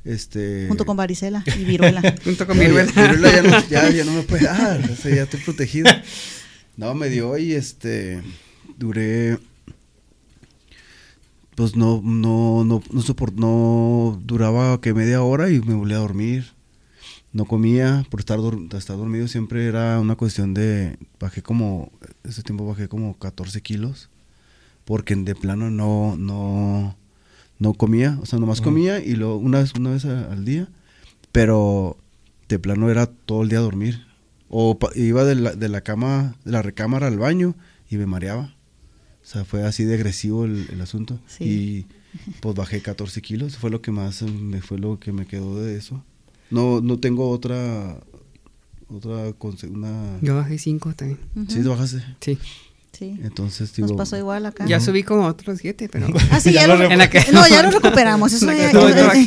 Este. junto con varicela y viruela. Junto con No, mi ya- viruela ya, no, ya, ya no me puede dar, o sea, ya estoy protegido. No, me dio y este. Duré. Pues no, no, no, no soport- no duraba que media hora y me volví a dormir. No comía por estar, estar dormido, siempre era una cuestión de. Bajé como. Ese tiempo bajé como 14 kilos. Porque de plano no, no, no comía, o sea, nomás Ujú. comía y luego una vez, una vez a- al día, pero de plano era todo el día a dormir. O iba de la, de la cama, de la recámara al baño y me mareaba. O sea, fue así de agresivo el, el asunto. Sí. Y pues bajé 14 kilos, fue lo que más me fue lo que me quedó de eso. No, no tengo otra, otra, conse- una... Yo bajé cinco también. Ujú. Sí, te bajaste. Sí. Sí. Entonces, Nos pasó igual acá. Ya subí como otros siete, pero... Ah, sí, Ya ya, lo En la que- no, ya lo recuperamos. Eso ya, No, bajé en- mi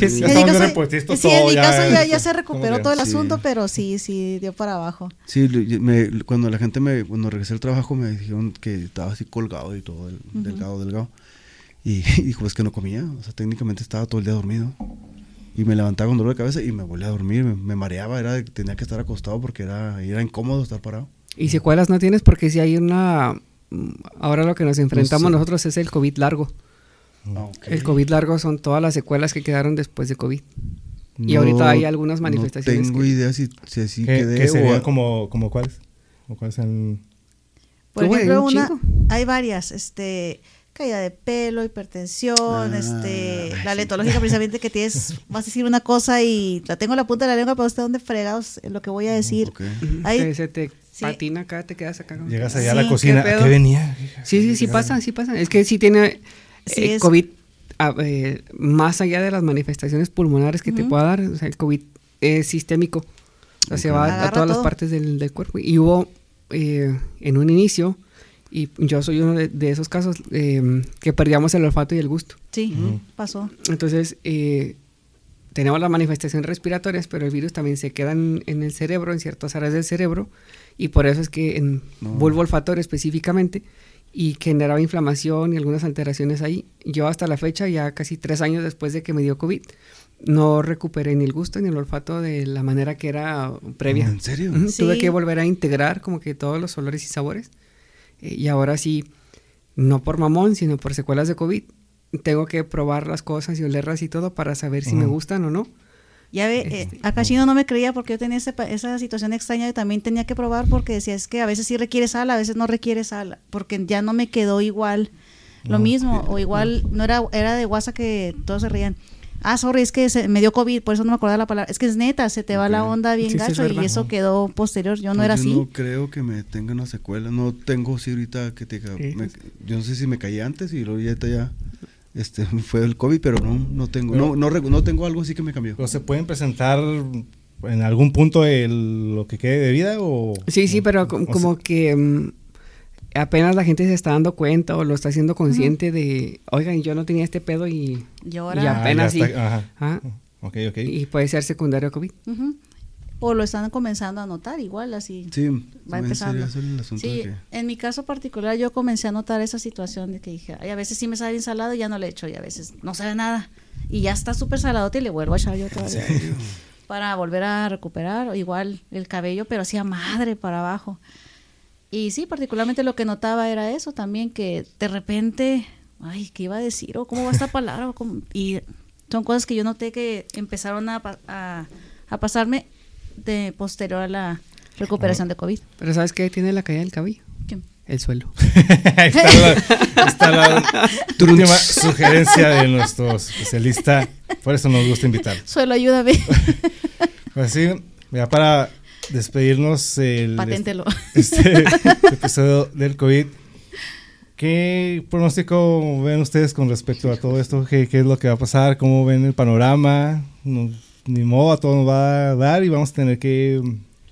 caso- ya, caso ya, ya se ¿cómo recuperó todo el Sí. asunto, pero sí, sí dio para abajo. Sí, me- cuando la gente me, cuando regresé al trabajo me dijeron que estaba así colgado y todo, el- Ujú. delgado, delgado. Y, y dijo, es que no comía, o sea, técnicamente estaba todo el día dormido. Y me levantaba con dolor de cabeza y me volvía a dormir, me, me mareaba, era, tenía que estar acostado porque era, era incómodo estar parado. Y secuelas no tienes porque si hay una... mm, Ahora lo que nos enfrentamos sé. nosotros es el COVID largo. Ah, El COVID largo son todas las secuelas que quedaron después de COVID. Y ahorita hay algunas manifestaciones No tengo que- idea si, si así ¿Qué, quedé qué serían o... como, como cuáles? ¿O cuáles? Por ejemplo, un una, hay varias, este, caída de pelo, hipertensión, Ah, este, ay, la sí. letológica precisamente que tienes, vas a decir una cosa y la tengo en la punta de la lengua, pero usted dónde fregados es lo que voy a decir. Hay- que se te sí. patina acá, te quedas acá. Llegas allá a la cocina, ¿qué ¿a pedo? qué venía? Sí, sí, sí pasa, sí pasa. Es que sí tiene Sí, eh, es- COVID, a- eh, más allá de las manifestaciones pulmonares que te pueda dar, o sea, el COVID es sistémico. O sea, se va a- todas las partes del, del cuerpo. Y hubo eh, en un inicio, y yo soy uno de, de esos casos, eh, que perdíamos el olfato y el gusto. Sí, Ujú. pasó. Entonces, eh, tenemos las manifestaciones respiratorias, pero el virus también se queda en, en el cerebro, en ciertas áreas del cerebro, y por eso es que en No. bulbo olfatorio específicamente, y generaba inflamación y algunas alteraciones ahí. Yo hasta la fecha, ya casi tres años después de que me dio COVID, no recuperé ni el gusto ni el olfato de la manera que era previa. ¿En serio? Ujú, Sí. Tuve que volver a integrar como que todos los olores y sabores. Eh, y ahora sí, no por mamón, sino por secuelas de COVID, tengo que probar las cosas y olerlas y todo para saber si me gustan o no. Ya ve, eh, acá Chino no me creía porque yo tenía ese pa- esa situación extraña y también tenía que probar porque decía, es que a veces sí requiere sal, a veces no requiere sal, porque ya no me quedó igual lo No. mismo, o igual, no era, era de WhatsApp que todos se rían. Ah, sorry, es que se, me dio COVID, por eso no me acordaba la palabra. Es que es neta, se te va la onda bien Sí, sí, es gacho y eso quedó posterior. Yo no Pues era yo así. no creo que me tenga una secuela. No tengo sí ahorita que te me- yo no sé si me caí antes y luego ya ahorita ya este fue el COVID, pero no no tengo Pero- no, no tengo algo así que me cambió. ¿O se pueden presentar en algún punto el- lo que quede de vida o...? Sí, sí, pero o- com- o como que mm, apenas la gente se está dando cuenta o lo está haciendo consciente de, oigan, yo no tenía este pedo y, Y y ahora... apenas sí. está, ajá. Ah, Ok, ok. y puede ser secundario a COVID. O lo están comenzando a notar igual, así. Sí, Va empezando. el asunto Sí, de que en mi caso particular yo comencé a notar esa situación de que dije, ay, a veces sí me sale bien salado y ya no le echo y a veces no sabe nada. Y ya está súper saladote y le vuelvo a echar yo todavía. Para volver a recuperar, o igual el cabello, pero hacía madre para abajo. Y sí, particularmente lo que notaba era eso también, que de repente, ay, ¿qué iba a decir? ¿O cómo va esta palabra? Y son cosas que yo noté que empezaron a, a, a pasarme de posterior a la recuperación de COVID. Pero ¿sabes qué tiene la caída del cabello? ¿Qué? El suelo. Está la, está la última sugerencia de nuestro especialista. Por eso nos gusta invitar. Suelo, ayúdame. Pues sí, ya para despedirnos el, Paténtelo. este episodio del COVID. ¿Qué pronóstico ven ustedes con respecto a todo esto? ¿Qué, qué es lo que va a pasar? ¿Cómo ven el panorama? Nos- ni modo, a todo nos va a dar y vamos a tener que,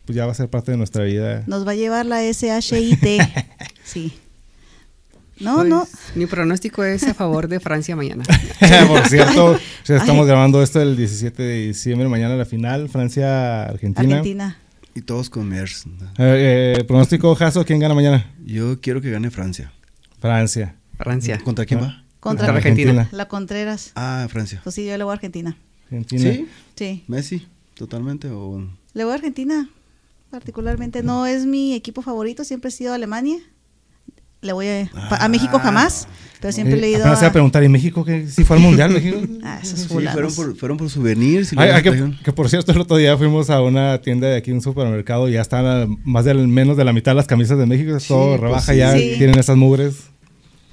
pues ya va a ser parte de nuestra vida. Nos va a llevar la SHIT. Sí. No, Pues, no. Mi pronóstico es a favor de Francia mañana. Por cierto, o sea, estamos Ay. grabando esto el 17 de diciembre, mañana la final, Francia-Argentina. Argentina. Y todos con MERS. ¿no? Eh, eh, pronóstico, Jaso, ¿quién gana mañana? Yo quiero que gane Francia. Francia. Francia. ¿Contra quién va? Contra Contra Argentina. la Contreras. Ah, Francia. Pues sí, yo le voy a Argentina. Argentina. ¿Sí? Sí. Messi, totalmente o Le voy a Argentina. Particularmente. No es mi equipo favorito. Siempre he sido Alemania. Le voy a, a México Ah. jamás. Pero siempre Eh, le he ido apenas iba a a... preguntar, ¿y México que si fue al mundial México? Ah, esos Sí, fueron por, fueron por souvenirs y Ay, que, por cierto, el otro día fuimos a una tienda de aquí, un supermercado, y ya están a más del menos de la mitad de las camisas de México, Sí, todo pues rebaja sí. ya, Sí. tienen esas mugres.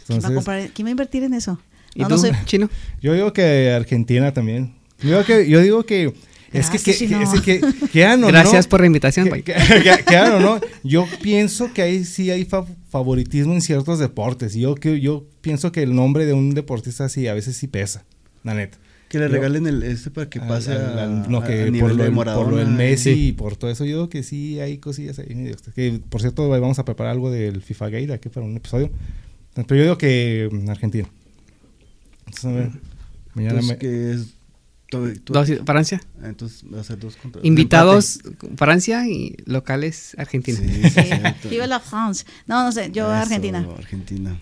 ¿Quién va, a Entonces, comprar- quién va a invertir en eso? ¿Y No, tú, no sé. chino? yo digo que Argentina también. Yo digo que, yo digo que es que, Gracias, que, que, Chino. es que- quedan o Gracias no, por la invitación, que- bye. que- que- quedan o no. Yo pienso que ahí sí hay fa- favoritismo en ciertos deportes. y Yo, que, yo pienso que el nombre de un deportista sí, a veces sí pesa, la neta. que le Yo- regalen el este para que pase al- a, al- no, a- que a por nivel lo, de Maradona. por lo del Messi Sí. y por todo eso, yo digo que sí hay cosillas ahí Que por cierto, vamos a preparar algo del FIFA Gate aquí para un episodio. Pero yo digo que mm, Argentina. Entonces, a ver, mañana Entonces, me- que es tú- tú- Dos- Francia. Entonces va a ser dos contra Invitados Francia y locales Argentina. Sí, sí, Sí. cierto. Viva la France. No, no sé. Yo Eso, Argentina. Argentina.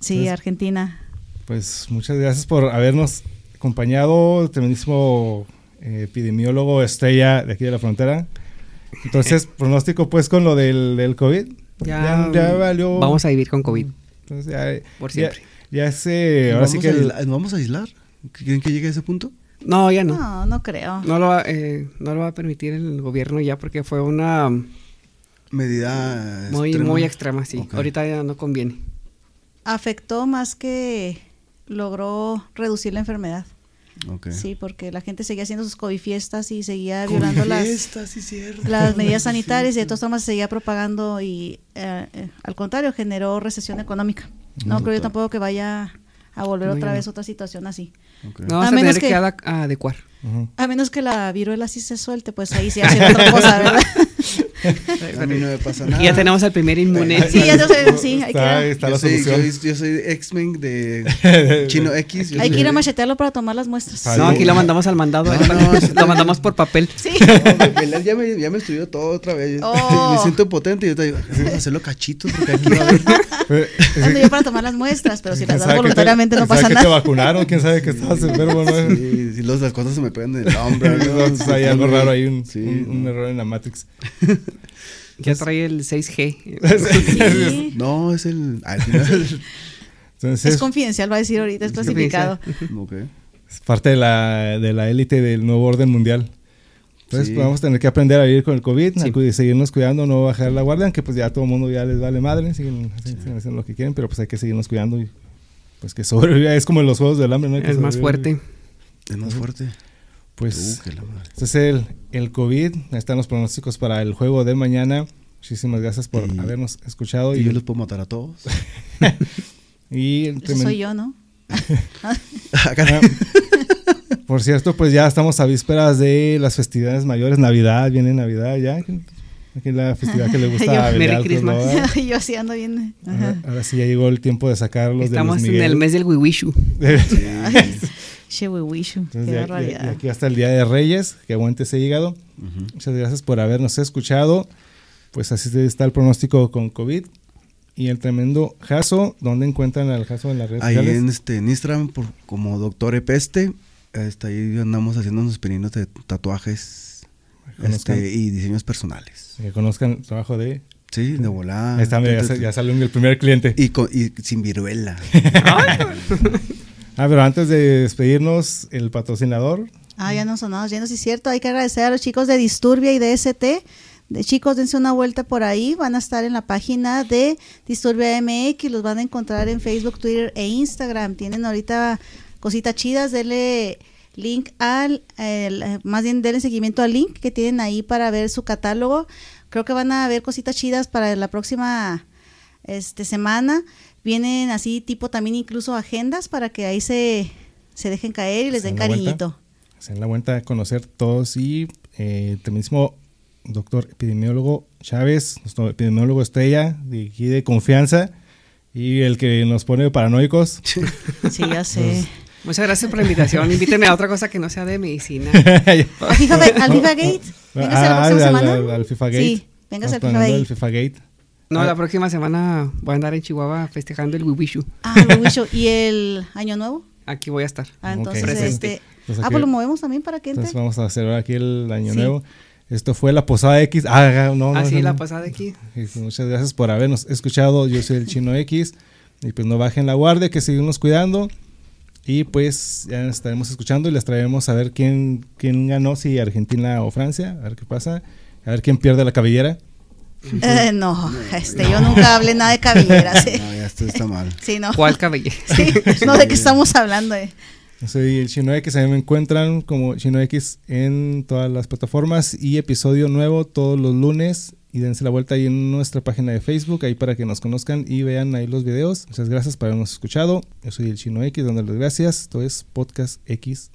Sí, Entonces- Argentina. Pues muchas gracias por habernos acompañado, el tremendísimo eh, epidemiólogo estrella de aquí de la frontera. Entonces, pronóstico pues con lo del, del COVID. Ya, ya valió. Vamos a vivir con COVID. Entonces, ya, Por siempre. Ya, sé, ¿Nos ahora sí que a ¿Nos vamos a aislar? ¿Creen que llegue a ese punto? No, ya no. No, no creo. No lo, va, eh, no lo va a permitir el gobierno ya porque fue una Medida muy, extrema. muy extrema, sí. Ahorita ya no conviene. Afectó más que logró reducir la enfermedad. Sí, porque la gente seguía haciendo sus COVID fiestas y seguía violando las, Fiestas, sí, cierto. las medidas Sí, sanitarias y de todas formas se seguía propagando y eh, eh, al contrario generó recesión económica. No creo yo tampoco que vaya a volver No, otra ya vez no. otra situación así. No vas A a, menos tener que, que- ada- adecuar. Ujú. A menos que la viruela sí se suelte, pues ahí sí hace otra cosa, ¿verdad? A mí no me pasa nada. Y ya tenemos al primer inmune. Sí, ya sé, sí, hay que, Está, está yo la soy, solución. Yo, yo soy X-Men de Chino X. yo hay que ir a machetearlo para tomar las muestras. No, aquí lo mandamos al mandado. No, no, sí. lo mandamos por papel. Sí. No, ya, me, ya me estudió todo otra vez. Oh. Me siento potente y yo te digo, vamos a hacerlo cachitos porque aquí va a haber. Ando yo para tomar las muestras, pero si ¿quién las das que te- voluntariamente no pasa que te nada. vacunaron, quién sabe que estabas enfermo, ¿no? Sí, los, las cosas se me pegan en el hombro. ¿no? Entonces, hay algo raro ahí, un, Sí, un- error en la Matrix. Ya trae el 6G. Sí. No, es el. al final- Entonces, Es confidencial, va a decir ahorita, es Es clasificado. Ok. es parte de la, de la élite del nuevo orden mundial. Entonces Sí. pues, vamos a tener que aprender a vivir con el COVID, Sí. a seguirnos cuidando, no bajar la guardia, aunque pues ya todo el mundo ya les vale madre, siguen, siguen haciendo lo que quieren, pero pues hay que seguirnos cuidando y pues que sobreviva. Es como en los Juegos del Hambre, ¿no? Hay que Es más fuerte. Es más fuerte. Pues Uh, que la madre. este es el, el COVID, ahí están los pronósticos para el juego de mañana. Muchísimas gracias por Y- habernos escuchado Y y, yo los puedo matar a todos. y soy yo, ¿no? Ah. Por cierto, pues ya estamos a vísperas de las festividades mayores, Navidad, viene Navidad ya. Aquí la festividad que le gusta Yo, a Merry pues, Christmas. ¿no? Ahora, yo así ando bien. Ajá. ahora sí ya llegó el tiempo de sacarlos Estamos de en Luis el Miguel. mes del Wiwishu. Che, Wiwishu, Entonces, qué barbaridad. ya aquí hasta el Día de Reyes, que aguante ese hígado. Ujú. Muchas gracias por habernos escuchado. Pues así está el pronóstico con COVID. Y el tremendo Jaso, ¿dónde encuentran al Jaso en las redes Ahí sociales? en, este, en Instagram, por, como Doctor Epeste, este, ahí andamos haciendo unos pininos de tatuajes este, y diseños personales. Que conozcan el trabajo de... Sí, de volada. Ahí está, mira, ya, ya salió el primer cliente. Y, con- y sin viruela. Ah, pero antes de despedirnos, el patrocinador. Ah, ya nos sonamos llenos, sí cierto. Hay que agradecer a los chicos de Disturbia y de ST. De chicos, dense una vuelta por ahí. Van a estar en la página de Disturbia MX. Los van a encontrar en Facebook, Twitter e Instagram. Tienen ahorita cositas chidas. Denle link al, el- más bien denle seguimiento al link que tienen ahí para ver su catálogo. Creo que van a ver cositas chidas para la próxima este, semana. Vienen así tipo también incluso agendas para que ahí se, se dejen caer y les den la vuelta. cariñito. Se den la vuelta a conocer todos y eh, el mismo doctor epidemiólogo Chávez, nuestro epidemiólogo estrella de aquí de confianza y el que nos pone paranoicos. Sí, ya sé. Muchas gracias por la invitación. Invíteme a otra cosa que no sea de medicina. ¿Al FIFA, al FIFA Gate? Véngase la Ah, próxima al- semana. al- al FIFA Gate. Sí, véngase al FIFA Gate. FIFA Gate. No, Ah. la próxima semana voy a andar en Chihuahua festejando el Wiwishu. Ah, el. ¿Y el Año Nuevo? Aquí voy a estar. Ah, entonces, Presente. este... Entonces Ah, pues lo movemos también para que entre. Entonces vamos a celebrar aquí el año Sí. nuevo. Esto fue la Posada X. Ah, no, no, Así no, la no. pasada aquí. Sí, sí, Muchas gracias por habernos escuchado. Yo soy el Chino X. Y pues no bajen la guardia, que seguimos cuidando. Y pues ya nos estaremos escuchando y les traeremos a ver quién, quién ganó, si Argentina o Francia, a ver qué pasa, a ver quién pierde la cabellera. Eh, no, este, yo nunca hablé nada de cabelleras. eh. No, ya esto está mal. Sí, no. ¿Cuál cabello? Sí, no, ¿de qué estamos hablando? eh? Yo soy el Chino X, a mí me encuentran como Chino X en todas las plataformas y episodio nuevo todos los lunes y dense la vuelta ahí en nuestra página de Facebook, ahí para que nos conozcan y vean ahí los videos. Muchas gracias por habernos escuchado. Yo soy el Chino X, dándoles gracias. Esto es Podcast X